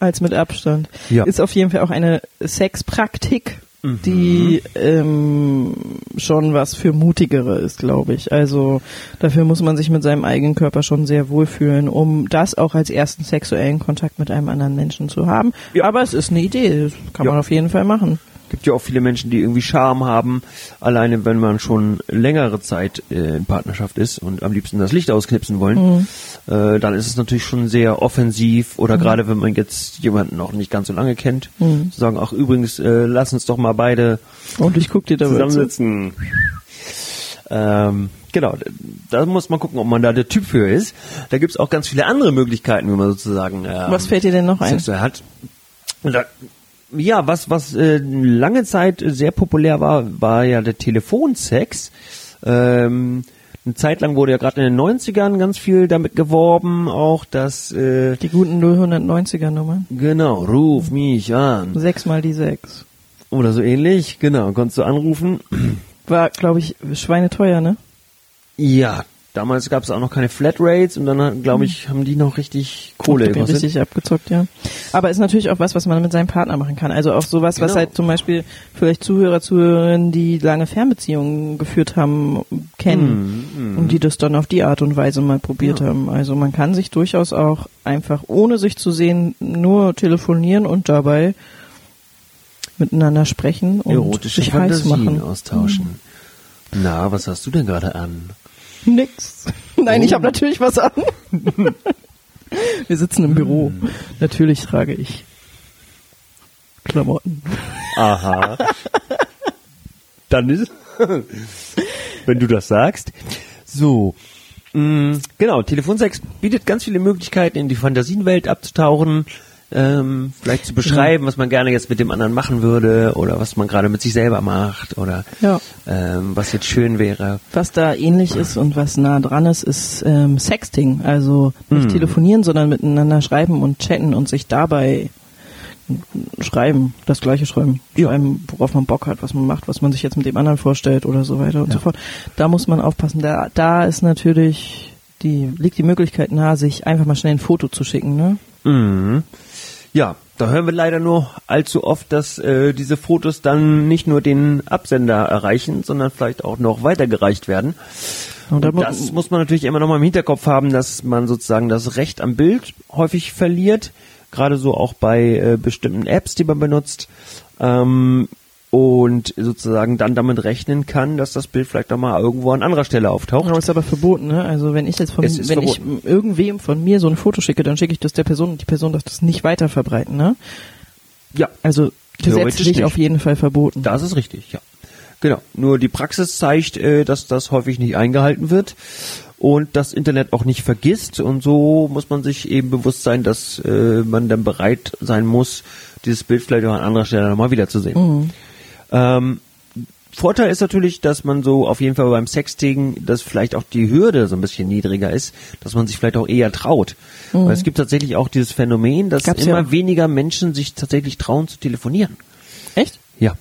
Als mit Abstand. Ja. Ist auf jeden Fall auch eine Sexpraktik, Mhm. die ähm, schon was für Mutigere ist, glaube ich. Also dafür muss man sich mit seinem eigenen Körper schon sehr wohlfühlen, um das auch als ersten sexuellen Kontakt mit einem anderen Menschen zu haben. Ja. Aber es ist eine Idee, das kann Ja. man auf jeden Fall machen. Gibt ja auch viele Menschen, die irgendwie Charme haben, alleine wenn man schon längere Zeit äh, in Partnerschaft ist und am liebsten das Licht ausknipsen wollen, äh, dann ist es natürlich schon sehr offensiv oder gerade wenn man jetzt jemanden noch nicht ganz so lange kennt, zu sagen, ach übrigens, äh, lass uns doch mal beide Und ich guck dir zu. zusammensitzen. Ähm, genau, da muss man gucken, ob man da der Typ für ist. Da gibt's auch ganz viele andere Möglichkeiten, wie man sozusagen ähm, Was fällt dir denn noch ein? sexuell hat. Und da, ja, was was äh, lange Zeit sehr populär war, war ja der Telefonsex. Ähm, eine Zeit lang wurde ja gerade in den 90ern ganz viel damit geworben, auch dass äh, Die guten 090er Nummern. genau, ruf mich an Sechs mal die sechs. oder so ähnlich. Genau, konntest du anrufen. War, glaube ich, schweineteuer, ne? Ja, damals gab es auch noch keine Flatrates und dann, glaube ich, haben die noch richtig Kohle Ich bin richtig abgezockt, ja. Aber ist natürlich auch was, was man mit seinem Partner machen kann. Also auch sowas, was Genau. halt zum Beispiel vielleicht Zuhörer, Zuhörerinnen, die lange Fernbeziehungen geführt haben, kennen und die das dann auf die Art und Weise mal probiert Mhm, Ja. haben. Also man kann sich durchaus auch einfach, ohne sich zu sehen, nur telefonieren und dabei miteinander sprechen und Erotische sich heiß Fantasien machen. austauschen. Na, was hast du denn gerade an? Nix. Nein, ich Oh. habe natürlich was an. Wir sitzen im Büro. Hm. Natürlich trage ich Klamotten. Aha. Dann ist, wenn du das sagst. So. mh, Genau, Telefonsex bietet ganz viele Möglichkeiten, in die Fantasienwelt abzutauchen, ähm, vielleicht zu beschreiben, was man gerne jetzt mit dem anderen machen würde oder was man gerade mit sich selber macht oder Ja. ähm, was jetzt schön wäre. Was da ähnlich ist und was nah dran ist, ist ähm, Sexting. Also nicht telefonieren, sondern miteinander schreiben und chatten und sich dabei schreiben, das gleiche schreiben. Schreiben, worauf man Bock hat, was man macht, was man sich jetzt mit dem anderen vorstellt oder so weiter und so fort. Da muss man aufpassen. Da, da ist natürlich die, liegt die Möglichkeit nahe, sich einfach mal schnell ein Foto zu schicken, ne? Mhm. Ja, da hören wir leider nur allzu oft, dass äh, diese Fotos dann nicht nur den Absender erreichen, sondern vielleicht auch noch weitergereicht werden. Und Und mu- das muss man natürlich immer noch mal im Hinterkopf haben, dass man sozusagen das Recht am Bild häufig verliert, gerade so auch bei äh, bestimmten Apps, die man benutzt. Ähm, und sozusagen dann damit rechnen kann, dass das Bild vielleicht auch mal irgendwo an anderer Stelle auftaucht. Aber ist aber verboten, ne? Also wenn ich jetzt von, wenn ich verboten. irgendwem von mir so ein Foto schicke, dann schicke ich das der Person und die Person darf das nicht weiter verbreiten, ne? Ja, Also gesetzlich nicht. auf jeden Fall verboten. Das ist richtig, ja. Genau. Nur die Praxis zeigt, äh, dass das häufig nicht eingehalten wird und das Internet auch nicht vergisst. Und so muss man sich eben bewusst sein, dass äh, man dann bereit sein muss, dieses Bild vielleicht auch an anderer Stelle nochmal wiederzusehen. Ähm, Vorteil ist natürlich, dass man so auf jeden Fall beim Sexting, dass vielleicht auch die Hürde so ein bisschen niedriger ist, dass man sich vielleicht auch eher traut. Weil es gibt tatsächlich auch dieses Phänomen, dass Gab's ja immer auch. weniger Menschen sich tatsächlich trauen zu telefonieren. Echt? Ja.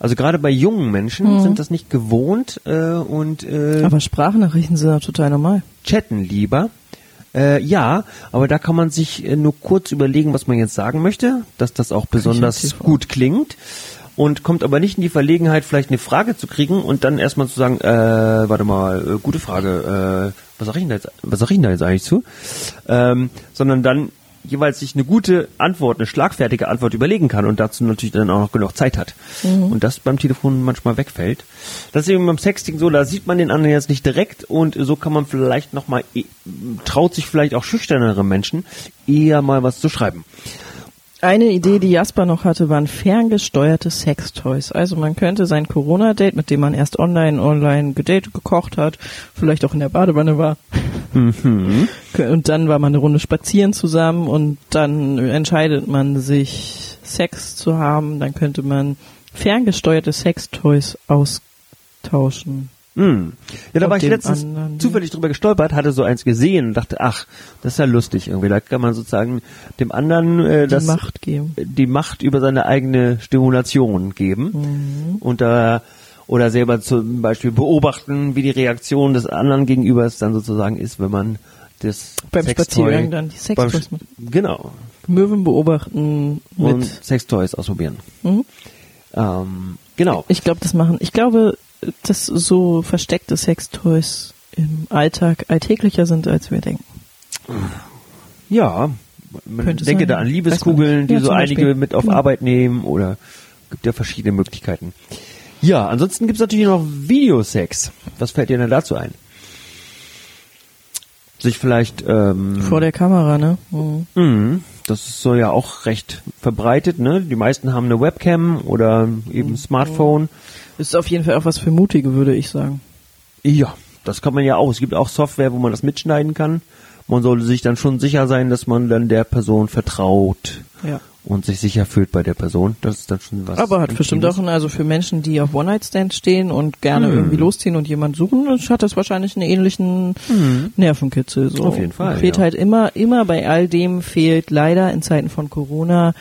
Also gerade bei jungen Menschen sind das nicht gewohnt äh, und äh, Aber Sprachnachrichten sind ja total normal. chatten lieber. Äh, ja, aber da kann man sich äh, nur kurz überlegen, was man jetzt sagen möchte, dass das auch besonders gut klingt und kommt aber nicht in die Verlegenheit, vielleicht eine Frage zu kriegen und dann erstmal zu sagen, äh, warte mal, äh, gute Frage, äh, was sag ich denn da jetzt, was sag ich denn da jetzt eigentlich zu? Ähm, sondern dann jeweils sich eine gute Antwort, eine schlagfertige Antwort überlegen kann und dazu natürlich dann auch noch genug Zeit hat. Und das beim Telefon manchmal wegfällt. Das ist eben beim Sexting so, da sieht man den anderen jetzt nicht direkt und so kann man vielleicht nochmal, traut sich vielleicht auch schüchternere Menschen eher mal was zu schreiben. Eine Idee, die Jasper noch hatte, waren ferngesteuerte Sextoys. Also man könnte sein Corona-Date, mit dem man erst online, online gedatet, gekocht hat, vielleicht auch in der Badewanne war. Und dann war man eine Runde spazieren zusammen und dann entscheidet man sich, Sex zu haben. Dann könnte man ferngesteuerte Sextoys austauschen. Hm. Ja, da Und war ich letztens anderen- zufällig drüber gestolpert, hatte so eins gesehen und dachte, ach, das ist ja lustig irgendwie. Da kann man sozusagen dem anderen äh, Die das Macht geben. die Macht über seine eigene Stimulation geben Mhm. und da oder selber zum Beispiel beobachten, wie die Reaktion des anderen Gegenübers dann sozusagen ist, wenn man das Beim Sextoy- Spaziergang dann die Sextoys mit. Genau. Möwen beobachten Und mit. Sextoys ausprobieren. Mhm. Ähm, genau. Ich glaube, das machen. Ich glaube, dass so versteckte Sextoys im Alltag alltäglicher sind, als wir denken. Ja, man Könnte denke sein. da an Liebeskugeln, die Ja, so einige Beispiel. mit auf Genau. Arbeit nehmen oder gibt ja verschiedene Möglichkeiten. Ja, ansonsten gibt's natürlich noch Videosex. Was fällt dir denn dazu ein? Sich vielleicht ähm, Vor der Kamera, ne? Mhm. Mhm. Das ist so ja auch recht verbreitet, ne? Die meisten haben eine Webcam oder eben Smartphone. Ist auf jeden Fall auch was für Mutige, würde ich sagen. Ja, das kann man ja auch. Es gibt auch Software, wo man das mitschneiden kann. Man sollte sich dann schon sicher sein, dass man dann der Person vertraut Ja. Und sich sicher fühlt bei der Person. Das ist dann schon was. Aber hat bestimmt auch, ein- also für Menschen, die auf One-Night-Stands stehen und gerne Mhm. irgendwie losziehen und jemanden suchen, hat das wahrscheinlich einen ähnlichen Nervenkitzel. So. Auf jeden Fall, Fehlt ja. halt immer, immer bei all dem fehlt leider in Zeiten von Corona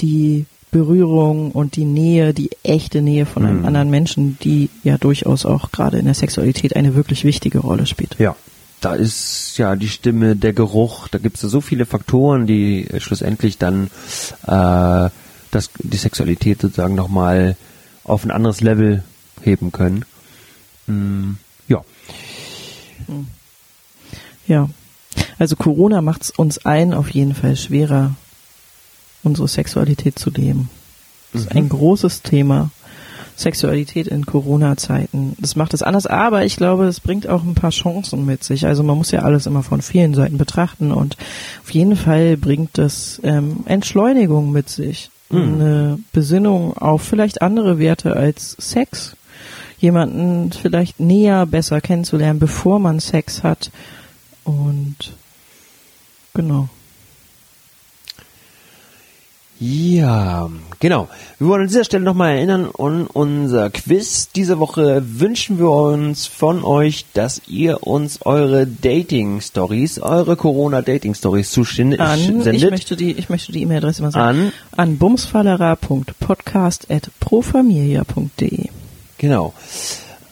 die Berührung und die Nähe, die echte Nähe von einem anderen Menschen, die ja durchaus auch gerade in der Sexualität eine wirklich wichtige Rolle spielt. Ja. Da ist ja die Stimme, der Geruch, da gibt es so viele Faktoren, die äh, schlussendlich dann äh, das, die Sexualität sozusagen nochmal auf ein anderes Level heben können. Mm, ja. Ja. Also Corona macht es uns allen auf jeden Fall schwerer, unsere Sexualität zu leben. Das ist ein großes Thema. Sexualität in Corona-Zeiten. Das macht es anders, aber ich glaube, es bringt auch ein paar Chancen mit sich. Also man muss ja alles immer von vielen Seiten betrachten und auf jeden Fall bringt das ähm, Entschleunigung mit sich. eine Besinnung auf vielleicht andere Werte als Sex. Jemanden vielleicht näher besser kennenzulernen, bevor man Sex hat. Und genau. Ja, genau. Wir wollen an dieser Stelle nochmal erinnern an unser Quiz. Diese Woche wünschen wir uns von euch, dass ihr uns eure Dating-Stories, eure Corona-Dating-Stories zusendet. An, ich möchte die, ich möchte die E-Mail-Adresse mal sagen. An, An bumsfallera.podcast.profamilia.de. genau.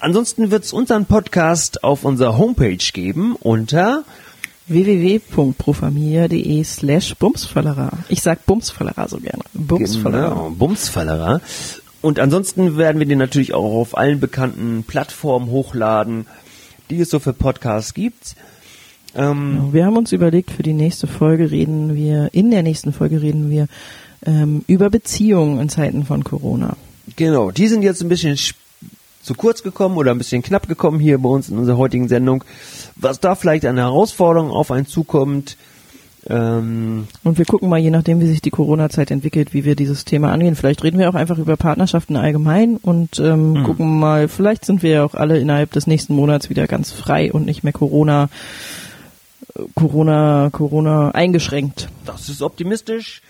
Ansonsten wird es unseren Podcast auf unserer Homepage geben unter www.profamilia.de slash bumsfallera. Ich sag Bumsfallera so gerne. Bumsfallera. Genau, Bumsfallerer. Und ansonsten werden wir den natürlich auch auf allen bekannten Plattformen hochladen, die es so für Podcasts gibt. Ähm, Genau. Wir haben uns überlegt, für die nächste Folge reden wir, in der nächsten Folge reden wir ähm, über Beziehungen in Zeiten von Corona. Genau, die sind jetzt ein bisschen sch- zu kurz gekommen oder ein bisschen knapp gekommen hier bei uns in unserer heutigen Sendung. Was da vielleicht an Herausforderungen auf einen zukommt, ähm, Und wir gucken mal, je nachdem, wie sich die Corona-Zeit entwickelt, wie wir dieses Thema angehen. Vielleicht reden wir auch einfach über Partnerschaften allgemein und ähm, gucken mal, vielleicht sind wir ja auch alle innerhalb des nächsten Monats wieder ganz frei und nicht mehr Corona, Corona, Corona eingeschränkt. das ist optimistisch.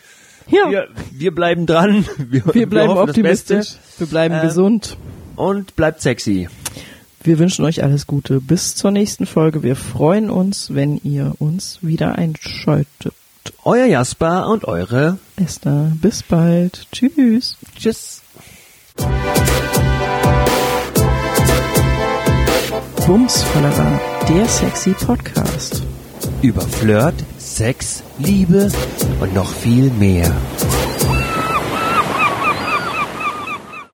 Ja, Wir, wir bleiben dran. Wir, wir bleiben das optimistisch, wir bleiben Ähm, gesund. Und bleibt sexy. Wir wünschen euch alles Gute. Bis zur nächsten Folge. Wir freuen uns, wenn ihr uns wieder einschaltet. Euer Jasper und eure Esther, bis bald. Tschüss. Tschüss. Bumsfallera, der sexy Podcast. Über Flirt, Sex, Liebe und noch viel mehr.